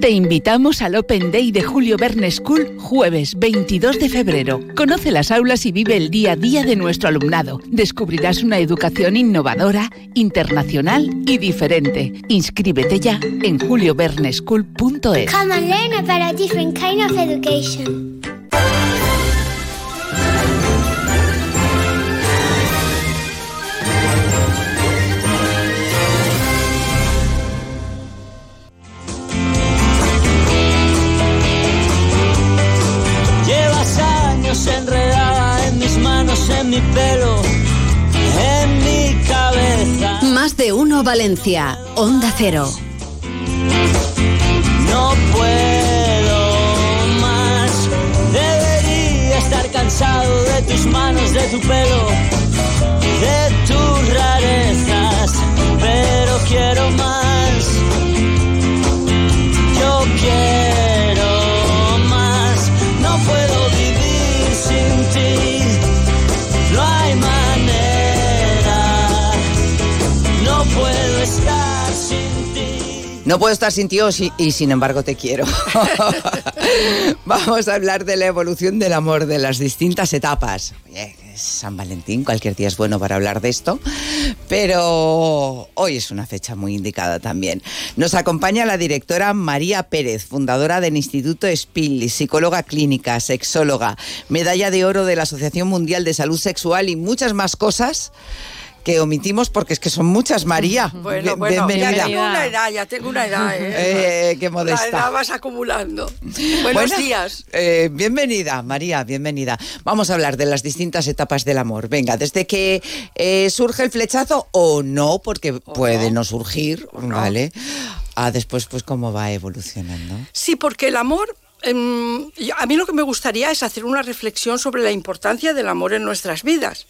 Te invitamos al Open Day de Julio Verne School jueves 22 de febrero. Conoce las aulas y vive el día a día de nuestro alumnado. Descubrirás una educación innovadora, internacional y diferente. Inscríbete ya en julioverneschool.es. Learn about a different kind of education. Años enredada en mis manos, en mi pelo, en mi cabeza. Más de uno Valencia. Onda Cero. No puedo más. Debería estar cansado de tus manos, de tu pelo, de No puedo estar sin ti y sin embargo te quiero. Vamos a hablar de la evolución del amor, de las distintas etapas. San Valentín, cualquier día es bueno para hablar de esto, pero hoy es una fecha muy indicada también. Nos acompaña la directora María Pérez, fundadora del Instituto SPIL, psicóloga clínica, sexóloga, medalla de oro de la Asociación Mundial de Salud Sexual y muchas más cosas que omitimos porque es que son muchas, María. Bueno, bueno, ya bienvenida. tengo una edad, ya tengo una edad, ¿eh? Eh, qué modesta. La edad vas acumulando. Buenos Bueno, días. eh, bienvenida, María, bienvenida. Vamos a hablar de las distintas etapas del amor. Venga, desde que eh, surge el flechazo o no, porque puede no, surgir, ¿vale? A después, pues, cómo va evolucionando. Sí, porque el amor, em, a mí lo que me gustaría es hacer una reflexión sobre la importancia del amor en nuestras vidas.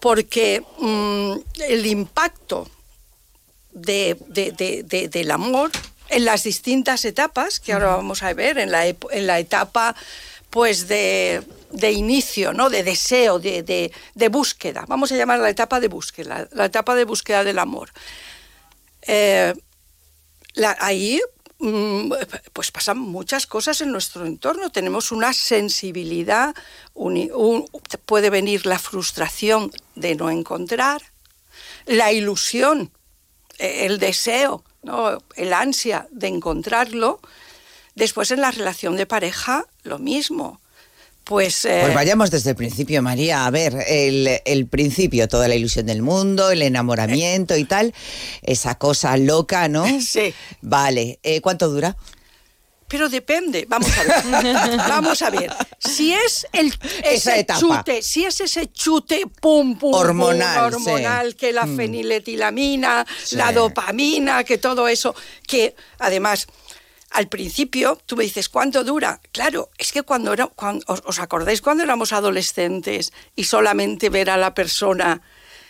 Porque mm, el impacto de- de- de- de- del amor en las distintas etapas, que ahora vamos a ver, en la, en la etapa pues de, de inicio, ¿no? de deseo, de, de- de búsqueda, vamos a llamar la etapa de búsqueda, la etapa de búsqueda del amor. Eh, la- ahí pues pasan muchas cosas en nuestro entorno. Tenemos una sensibilidad, puede venir la frustración de no encontrar, la ilusión, eh, el deseo, ¿no? el ansia de encontrarlo. Después en la relación de pareja, lo mismo. Pues, eh, Pues vayamos desde el principio, María. A ver, el, el principio, toda la ilusión del mundo, el enamoramiento y tal, esa cosa loca, ¿no? Sí. Vale, eh, ¿cuánto dura? Pero depende, vamos a ver. vamos a ver. Si es el Esa ese etapa. chute, si es ese chute pum pum pum, Hormonal, hormonal sí. que la Mm. feniletilamina, Sí. la dopamina, que todo eso, que además al principio tú me dices cuánto dura. Claro, es que cuando era cuando, os, os acordáis cuando éramos adolescentes y solamente ver a la persona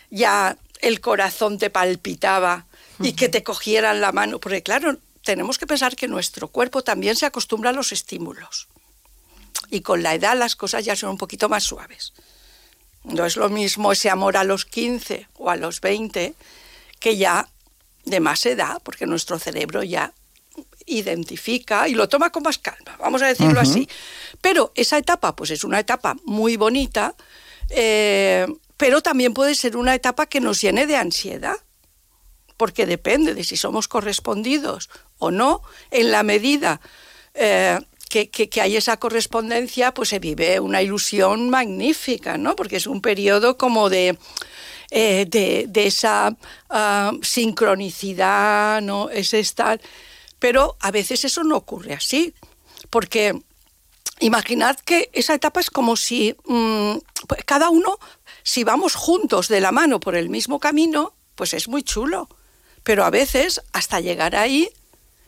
ya el corazón te palpitaba y que te cogieran la mano, porque claro, tenemos que pensar que nuestro cuerpo también se acostumbra a los estímulos. Y con la edad las cosas ya son un poquito más suaves. No es lo mismo ese amor a los 15 o a los 20 que ya de más edad, porque nuestro cerebro ya identifica y lo toma con más calma, vamos a decirlo así. Pero esa etapa, pues es una etapa muy bonita, eh, pero también puede ser una etapa que nos llene de ansiedad, porque depende de si somos correspondidos o no, en la medida eh, que, que- que hay esa correspondencia, pues se vive una ilusión magnífica, ¿no? Porque es un periodo como de, eh, de, de esa ah, sincronicidad, ¿no? Es estar... Pero a veces eso no ocurre así, porque imaginad que esa etapa es como si mm, pues cada uno, si vamos juntos de la mano por el mismo camino, pues es muy chulo. Pero a veces, hasta llegar ahí,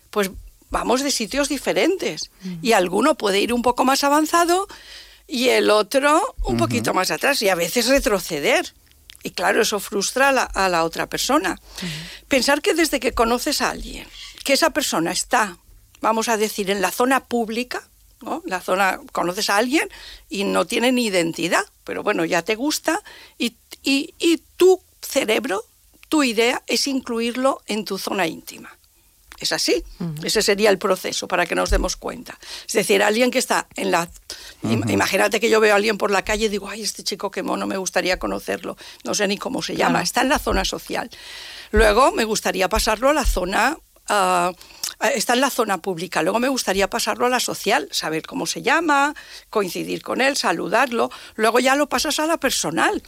pues vamos de sitios diferentes. Y alguno puede ir un poco más avanzado y el otro un poquito más atrás. Y a veces retroceder. Y claro, eso frustra a la, a la otra persona. Pensar que desde que conoces a alguien, que esa persona está, vamos a decir, en la zona pública, ¿no? La zona, conoces a alguien y no tiene ni identidad, pero bueno, ya te gusta y, y, y tu cerebro, tu idea es incluirlo en tu zona íntima. Es así. Ese sería el proceso para que nos demos cuenta. Es decir, alguien que está en la... Imagínate que yo veo a alguien por la calle y digo, ay, este chico qué mono, me gustaría conocerlo. No sé ni cómo se llama. Claro. Está en la zona social. Luego me gustaría pasarlo a la zona... ah, está en la zona pública. Luego me gustaría pasarlo a la social, saber cómo se llama, coincidir con él, saludarlo. Luego ya lo pasas a la personal.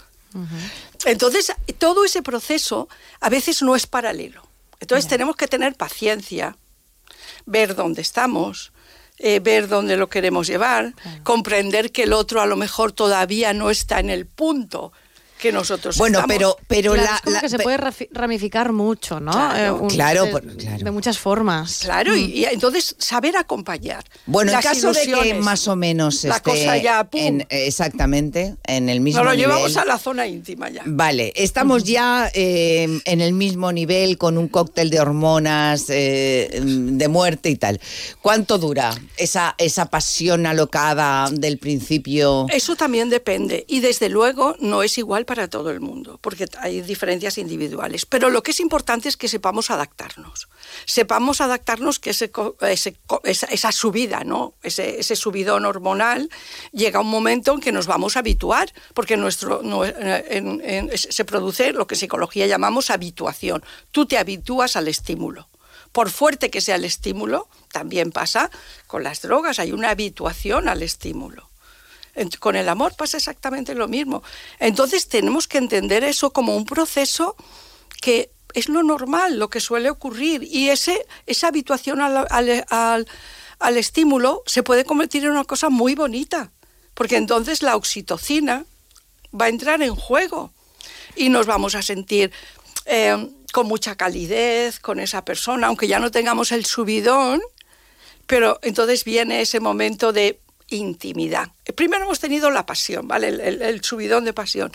Entonces, todo ese proceso a veces no es paralelo. Entonces tenemos que tener paciencia, ver dónde estamos, eh, ver dónde lo queremos llevar, comprender que el otro a lo mejor todavía no está en el punto que nosotros Bueno, estamos. pero- pero Claro, la- es como la- que se pe- puede ramificar mucho, ¿no? Claro. Eh, un- Claro, de, por- claro. de muchas formas. Claro, y, Mm. y entonces saber acompañar. Bueno, en caso de que más o menos La esté cosa ya, pum. en- exactamente en el mismo Nos lo nivel. llevamos a la zona íntima ya. Vale, estamos ya eh, en el mismo nivel con un cóctel de hormonas, eh, de muerte y tal. ¿Cuánto dura esa, esa pasión alocada del principio? Eso también depende y desde luego no es igual para todo el mundo, porque hay diferencias individuales. Pero lo que es importante es que sepamos adaptarnos. Sepamos adaptarnos que esa, subida, ¿no? ese, ese subidón hormonal, llega un momento en que nos vamos a habituar, porque nuestro, se produce lo que en psicología llamamos habituación. Tú te habitúas al estímulo. Por fuerte que sea el estímulo, también pasa con las drogas, hay una habituación al estímulo. Con el amor pasa exactamente lo mismo. Entonces tenemos que entender eso como un proceso que es lo normal, lo que suele ocurrir. Y ese, esa habituación al, al- al- al estímulo se puede convertir en una cosa muy bonita, porque entonces la oxitocina va a entrar en juego y nos vamos a sentir eh, con mucha calidez con esa persona, aunque ya no tengamos el subidón, pero entonces viene ese momento de intimidad. Primero hemos tenido la pasión, ¿vale? El, subidón de pasión.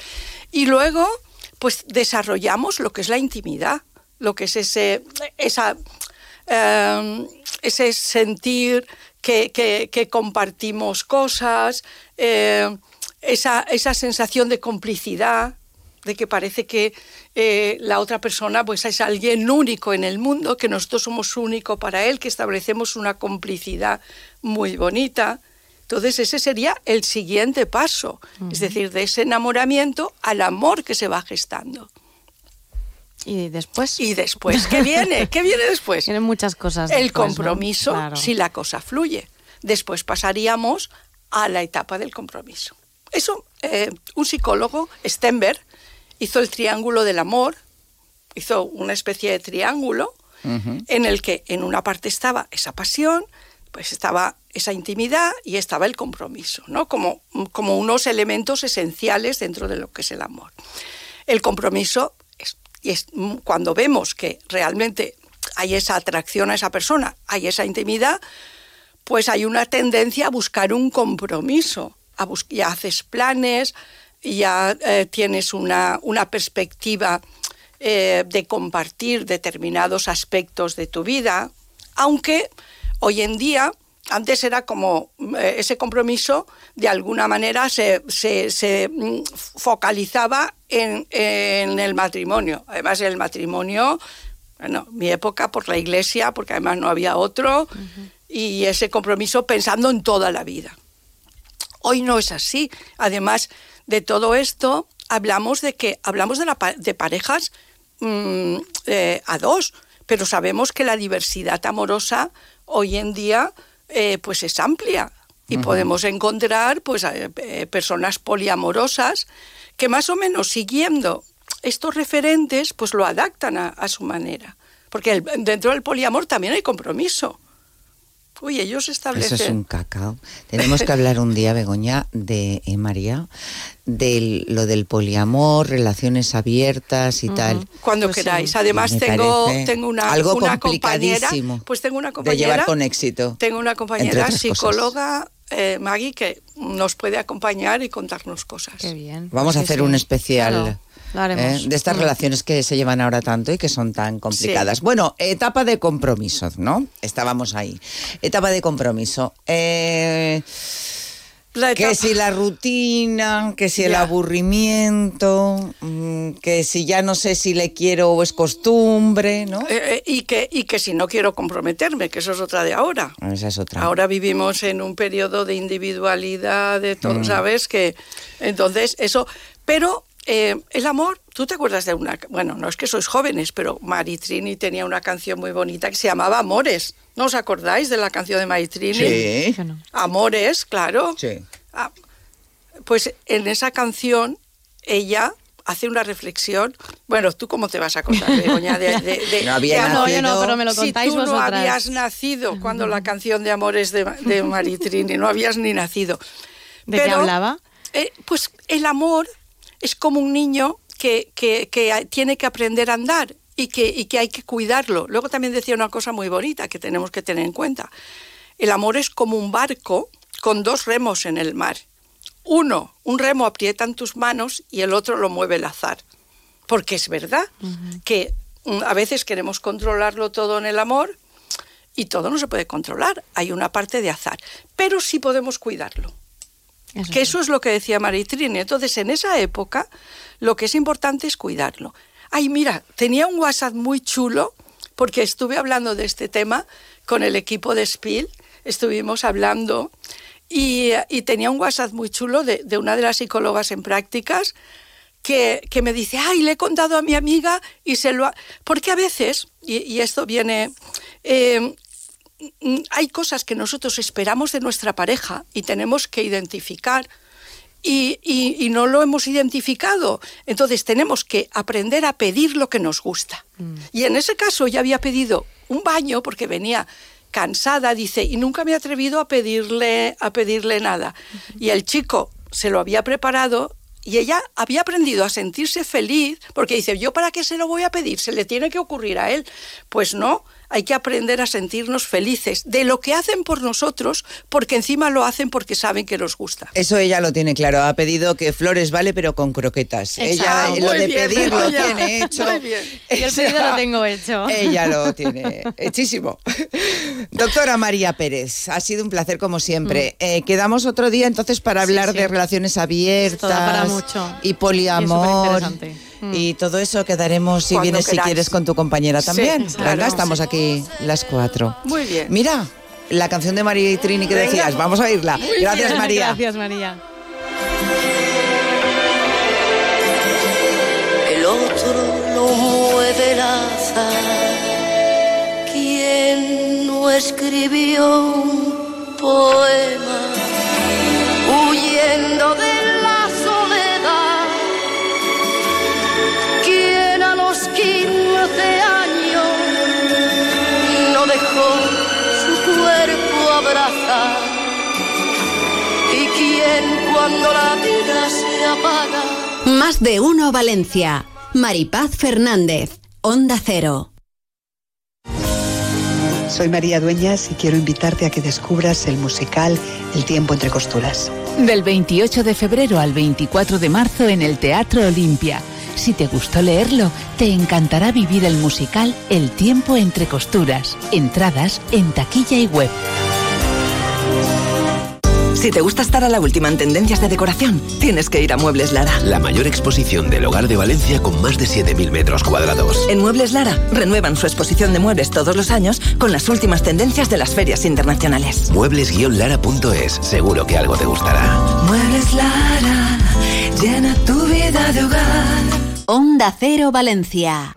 Y luego, pues desarrollamos lo que es la intimidad, lo que es ese, esa, eh, ese sentir que, que- compartimos cosas, eh, esa, esa sensación de complicidad, de que parece que eh, la otra persona pues es alguien único en el mundo, que nosotros somos único para él, que establecemos una complicidad muy bonita. Entonces ese sería el siguiente paso, es decir, de ese enamoramiento al amor que se va gestando. Y después. Y después, ¿qué viene? ¿Qué viene después? Tienen muchas cosas. El después, ¿no? compromiso, Claro. si la cosa fluye. Después pasaríamos a la etapa del compromiso. Eso, eh, un psicólogo, Stenberg, hizo el triángulo del amor, hizo una especie de triángulo en el que en una parte estaba esa pasión, pues estaba esa intimidad y estaba el compromiso, ¿no? Como, como unos elementos esenciales dentro de lo que es el amor. El compromiso es, mm, cuando vemos que realmente hay esa atracción a esa persona, hay esa intimidad, pues hay una tendencia a buscar un compromiso. A ya haces planes, ya eh, tienes una, una perspectiva eh, de compartir determinados aspectos de tu vida, aunque hoy en día, antes era como eh, ese compromiso, de alguna manera se, mm, focalizaba en, el matrimonio. Además, el matrimonio, bueno, mi época por la iglesia, porque además no había otro, y ese compromiso pensando en toda la vida. Hoy no es así. Además de todo esto, hablamos de que hablamos de, la de parejas mm, eh, a dos, pero sabemos que la diversidad amorosa hoy en día eh, pues es amplia. Y podemos encontrar pues eh, eh, personas poliamorosas que más o menos siguiendo estos referentes pues lo adaptan a, a su manera. Porque el- dentro del poliamor también hay compromiso uy ellos establecen Eso es un cacao. Tenemos que hablar un día, Begoña, de eh, María, de lo del poliamor, relaciones abiertas y tal. Cuando Pues sí. queráis. Además, tengo, tengo una, algo una compañera. complicadísimo Pues tengo una de compañera. llevar con éxito. Tengo una compañera psicóloga, eh, Maggie, que nos puede acompañar y contarnos cosas. Qué bien. Vamos a hacer un especial. ¿Eh? de estas relaciones que se llevan ahora tanto y que son tan complicadas. Sí. Bueno, etapa de compromiso, ¿no? Estábamos ahí. Etapa de compromiso. Eh, que si la rutina, que si el Ya. aburrimiento, mm, que si ya no sé si le quiero o es costumbre, ¿no? Eh, y, que, y que si no quiero comprometerme, que eso es otra de ahora. Esa es otra. Ahora vivimos en un periodo de individualidad, de todo, Mm. ¿sabes? Que entonces eso, pero eh, el amor, ¿tú te acuerdas de una, bueno, no es que sois jóvenes, pero Maritrini tenía una canción muy bonita que se llamaba Amores. ¿No os acordáis de la canción de Maritrini? Sí. Amores, claro. Sí. Ah, pues en esa canción ella hace una reflexión. Bueno, ¿tú cómo te vas a acordar, Begoña? De, de- de- No había de- nacido. No, yo no, pero me lo si tú no habías nacido cuando la canción de Amores de, de Maritrini, no habías ni nacido. ¿De qué hablaba? eh, pues el amor es como un niño que, que- que tiene que aprender a andar y que, y que hay que cuidarlo. Luego también decía una cosa muy bonita que tenemos que tener en cuenta. El amor es como un barco con dos remos en el mar. Uno, un remo aprieta en tus manos y el otro lo mueve el azar. Porque es verdad que mm, a veces queremos controlarlo todo en el amor y todo no se puede controlar. Hay una parte de azar. Pero sí podemos cuidarlo. Que eso es lo que decía Maritrini. Entonces, en esa época, lo que es importante es cuidarlo. Ay, mira, tenía un WhatsApp muy chulo porque estuve hablando de este tema con el equipo de Spiel. Estuvimos hablando y, y tenía un WhatsApp muy chulo de, de una de las psicólogas en prácticas que, que me dice, ay, le he contado a mi amiga y se lo ha... Porque a veces, y, y esto viene... eh, hay cosas que nosotros esperamos de nuestra pareja y tenemos que identificar y, y, no lo hemos identificado. Entonces tenemos que aprender a pedir lo que nos gusta. Mm. Y en ese caso ya había pedido un baño porque venía cansada, dice, y nunca me he atrevido a pedirle, a pedirle nada. Y el chico se lo había preparado y ella había aprendido a sentirse feliz porque dice, ¿yo para qué se lo voy a pedir? Se le tiene que ocurrir a él. Pues no, hay que aprender a sentirnos felices de lo que hacen por nosotros, porque encima lo hacen porque saben que nos gusta. Eso ella lo tiene claro. Ha pedido que flores vale, pero con croquetas. Ella lo de pedir lo tiene hecho. Muy bien. Y el pedido lo tengo hecho. Ella lo tiene hechísimo. Doctora María Pérez, ha sido un placer como siempre. Mm. Eh, quedamos otro día entonces para hablar de relaciones abiertas para mucho. y poliamor. Mm. Y todo eso quedaremos si vienes si quieres con tu compañera también. estamos aquí las cuatro. Muy bien. Mira, la canción de María y Trini que decías, vamos a oírla. Gracias María. Gracias María. El otro lo mueve el azar. ¿Quién no escribió un poema huyendo de abrazar. ¿Y quién cuando la vida se apaga? Más de uno Valencia. Maripaz Fernández, Onda Cero. Soy María Dueñas y quiero invitarte a que descubras el musical El tiempo entre costuras. Del 28 de febrero al 24 de marzo en el Teatro Olimpia si te gustó leerlo, te encantará vivir el musical El tiempo entre costuras. Entradas en taquilla y web. Si te gusta estar a la última en tendencias de decoración, tienes que ir a Muebles Lara. La mayor exposición del hogar de Valencia con más de 7.000 metros cuadrados. En Muebles Lara renuevan su exposición de muebles todos los años con las últimas tendencias de las ferias internacionales. Muebles-lara.es, seguro que algo te gustará. Muebles Lara, llena tu vida de hogar. Onda Cero Valencia.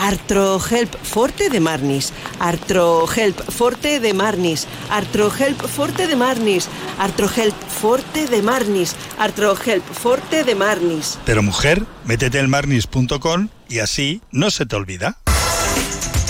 Artrohelp Forte de Marnis, Artrohelp Forte de Marnis, Artrohelp Forte de Marnis, Artrohelp Forte de Marnis, Artrohelp Forte de Marnis. Pero mujer, métete en marnis.com y así no se te olvida.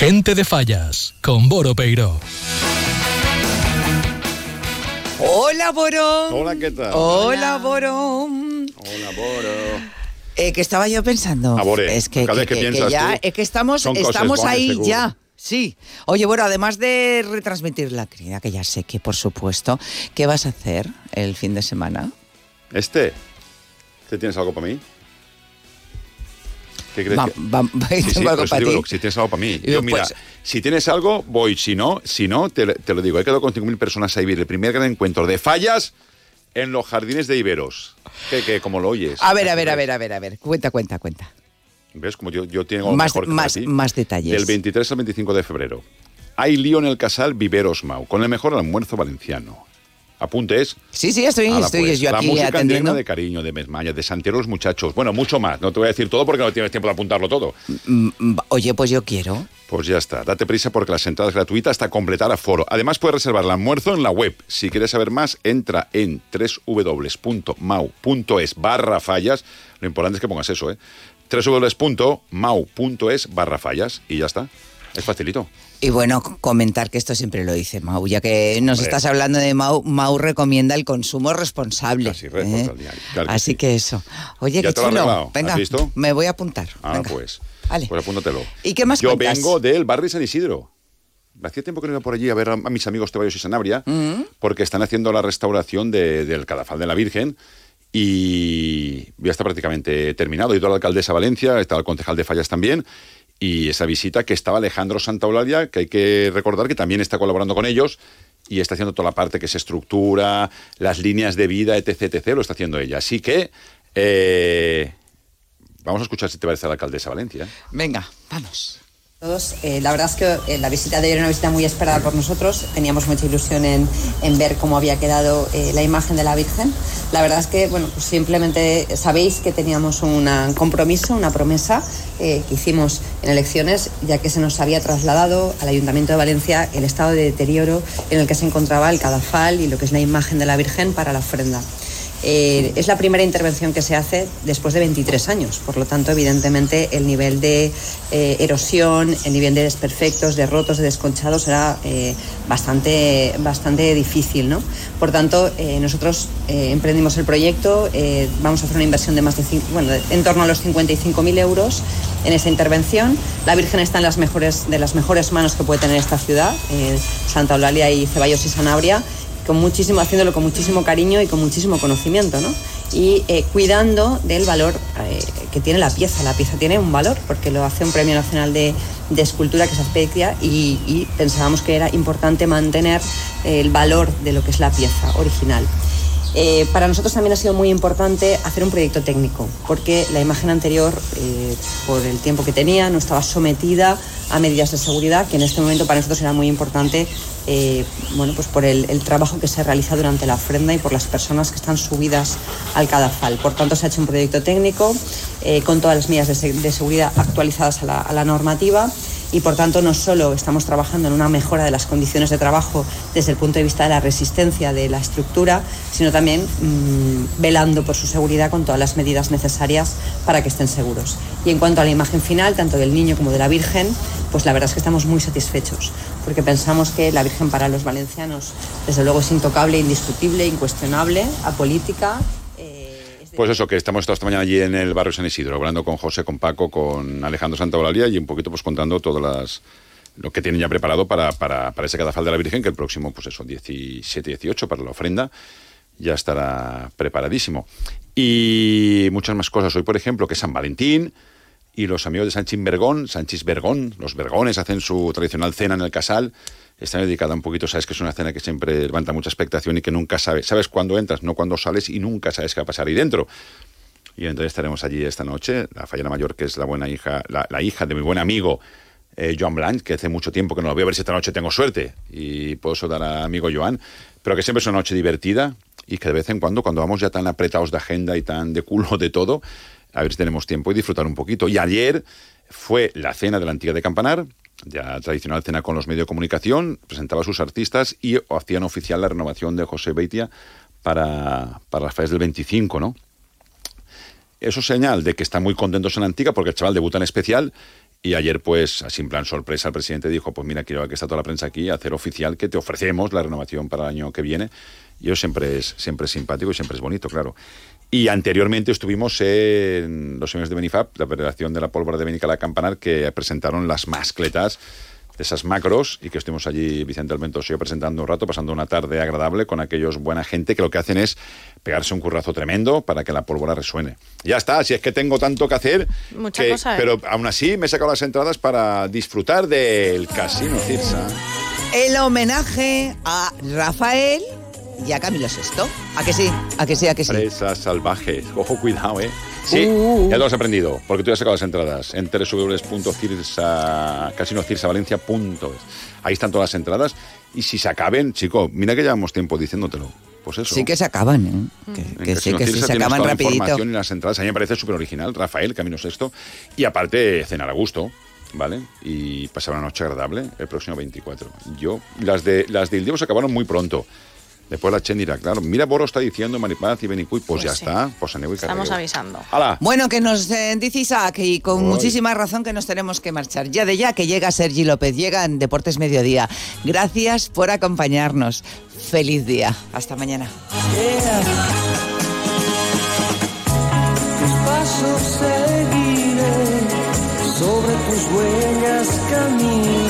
Gente de Fallas, con Boro Peiro. Hola, Boro. Hola, ¿qué tal? Hola, Boro. Hola, Boro. Eh, que estaba yo pensando. Abore, es que, cada vez que piensas ya, tú, es que estamos, son estamos ahí seguro. ya. Sí. Oye, bueno, además de retransmitir la cría, que ya sé que por supuesto, ¿qué vas a hacer el fin de semana? Este. ¿Te tienes algo para mí? ¿Qué crees Va- que- va- Sí, sí, tengo algo por eso para digo, ti. si tienes algo para mí. Yo, mira, si tienes algo, voy. Si no, si no te, te lo digo. He quedado con 5.000 personas a vivir el primer gran encuentro de fallas en los jardines de Iberos. Que, que como lo oyes. A ver, a ver, a ver, a ver, a ver. Cuenta, cuenta, cuenta. ¿Ves? Como yo, yo tengo Más- mejor que más- ti. más detalles. Del 23 al 25 de febrero. Hay lío en el casal Viveros Mau, con el mejor almuerzo valenciano. Apuntes. Sí, sí, estoy, estoy pues, yo la aquí música atendiendo. de cariño, de Mesmaya, de Santiago los muchachos. Bueno, mucho más. No te voy a decir todo porque no tienes tiempo de apuntarlo todo. Mm, mm, Oye, pues yo quiero. Pues ya está, date prisa porque las entradas gratuitas hasta completar aforo. Además puedes reservar el almuerzo en la web. Si quieres saber más, entra en www.mau.es barra fallas. Lo importante es que pongas eso, ¿eh? www.mau.es barra fallas y ya está. Es facilito. Y bueno, comentar que esto siempre lo dice Mau, ya que nos Hombre. estás hablando de Mau, Mau recomienda el consumo responsable. Así, responsable, ¿eh? claro que Así sí. que eso. Oye, ¿Ya qué chulo. Venga, ¿Has visto? me voy a apuntar. Ah, Venga. pues. Vale. Pues apúntatelo. ¿Y qué más Yo cuentas? vengo del barrio San Isidro. Hacía tiempo que no iba por allí a ver a, mis amigos Tebayos y Sanabria, Mm. porque están haciendo la restauración de- del Cadafal de la Virgen y ya está prácticamente terminado. He ido a la alcaldesa Valencia, está el concejal de Fallas también, y esa visita que estaba Alejandro Santaolaria, que hay que recordar que también está colaborando con ellos y está haciendo toda la parte que es estructura, las líneas de vida, etc, etc, lo está haciendo ella. Así que eh, vamos a escuchar si te parece la alcaldesa Valencia. Venga, vamos. Todos, eh, la verdad es que eh, la visita de ayer era una visita muy esperada por nosotros. Teníamos mucha ilusión en, en ver cómo había quedado eh, la imagen de la Virgen. La verdad es que, bueno, pues simplemente sabéis que teníamos un compromiso, una promesa que hicimos en elecciones, ya que se nos había trasladado al Ayuntamiento de Valencia el estado de deterioro en el que se encontraba el cadafal y lo que es la imagen de la Virgen para la ofrenda. Eh, es la primera intervención que se hace después de 23 años, por lo tanto, evidentemente, el nivel de eh, erosión, el nivel de desperfectos, de rotos, de desconchados era eh, bastante, bastante difícil. ¿no? Por tanto, nosotros emprendimos el proyecto, vamos a hacer una inversión de más de, bueno, en torno a los 55.000 euros en esta intervención. La Virgen está en las mejores, de las mejores manos que puede tener esta ciudad, Santa Eulalia y Ceballos y Sanabria con muchísimo, haciéndolo con muchísimo cariño y con muchísimo conocimiento, ¿no? Y eh, cuidando del valor eh, que tiene la pieza. La pieza tiene un valor porque lo hace un Premio Nacional de, Escultura, que es Azpeitia, y, pensábamos que era importante mantener el valor de lo que es la pieza original. Eh, para nosotros también ha sido muy importante hacer un proyecto técnico, porque la imagen anterior, eh, por el tiempo que tenía, no estaba sometida a medidas de seguridad, que en este momento para nosotros era muy importante, eh, bueno, pues por el, trabajo que se realiza durante la ofrenda y por las personas que están subidas al cadafal. Por tanto, se ha hecho un proyecto técnico con todas las medidas de, se- de seguridad actualizadas a la normativa y por tanto no solo estamos trabajando en una mejora de las condiciones de trabajo desde el punto de vista de la resistencia de la estructura, sino también mm, velando por su seguridad con todas las medidas necesarias para que estén seguros. Y en cuanto a la imagen final, tanto del niño como de la Virgen, pues la verdad es que estamos muy satisfechos, porque pensamos que la Virgen para los valencianos, desde luego, es intocable, indiscutible, incuestionable, apolítica. Pues eso, que estamos esta mañana allí en el barrio San Isidro, hablando con José, con Paco, con Alejandro Santaolalia y un poquito pues contando todas las lo que tienen ya preparado para, para, para ese cadafal de la Virgen, que el próximo, pues eso, 17-18 para la ofrenda, ya estará preparadísimo. Y muchas más cosas. Hoy, por ejemplo, que San Valentín y los amigos de Sanchis Vergón, Sanchis Vergón, los Vergones hacen su tradicional cena en el casal. Está dedicada un poquito, sabes que es una cena que siempre levanta mucha expectación y que nunca sabes, sabes cuándo entras, no cuándo sales y nunca sabes qué va a pasar ahí dentro. Y entonces estaremos allí esta noche, la Fallera Mayor, que es la buena hija, la, hija de mi buen amigo eh, Joan Blanch, que hace mucho tiempo que no lo veo, a ver si esta noche tengo suerte y puedo saludar a amigo Joan, pero que siempre es una noche divertida y que de vez en cuando, cuando vamos ya tan apretados de agenda y tan de culo de todo, a ver si tenemos tiempo y disfrutar un poquito. Y ayer fue la cena de la antigua de Campanar, ya tradicional cena con los medios de comunicación, presentaba a sus artistas y hacían oficial la renovación de José Beitia para, para las fechas del 25, ¿no? Eso es señal de que están muy contentos en Antigua porque el chaval debuta en especial y ayer, pues, así en plan sorpresa, el presidente dijo, pues mira, quiero que está toda la prensa aquí, hacer oficial que te ofrecemos la renovación para el año que viene. Y eso siempre es, siempre es simpático y siempre es bonito, claro. Y anteriormente estuvimos en los señores de Benifab, la Federación de la Pólvora de Benicala Campanar, que presentaron las mascletas esas macros y que estuvimos allí Vicente Almentos y yo presentando un rato, pasando una tarde agradable con aquellos buena gente que lo que hacen es pegarse un currazo tremendo para que la pólvora resuene. Ya está, si es que tengo tanto que hacer, Mucha que- cosa, ¿eh? pero aún así me he sacado las entradas para disfrutar del Casino Cirsa. El homenaje a Rafael y a Camilo VI. ¿A que sí? ¿A que sí? ¿A que sí? Presas salvajes. Ojo, cuidado, ¿eh? Sí, Uh. ya lo has aprendido, porque tú ya has sacado las entradas en www.casinocirsavalencia.es. Ahí están todas las entradas. Y si se acaben, chico, mira que llevamos tiempo diciéndotelo. Pues eso. Sí que se acaban, ¿eh? Que, En que sí, Casino que sí, Cirsa se acaban la rapidito. información y las entradas. A mí me parece súper original. Rafael, Camino Sexto. Y aparte, cenar a gusto. ¿Vale? Y pasar una noche agradable el próximo 24. Yo, las de las de Ildevo se acabaron muy pronto. Después la Chen dirá, claro, mira, Boro está diciendo Maripaz y Benicuy, pues, ya sí. está, pues aneu y Estamos avisando. ¡Hala! Bueno, que nos eh, dice Isaac y con muchísima razón que nos tenemos que marchar. Ya de ya que llega Sergi López, llega en Deportes Mediodía. Gracias por acompañarnos. Feliz día. Hasta mañana. Tus pasos seguiré, sobre tus huellas caminaré.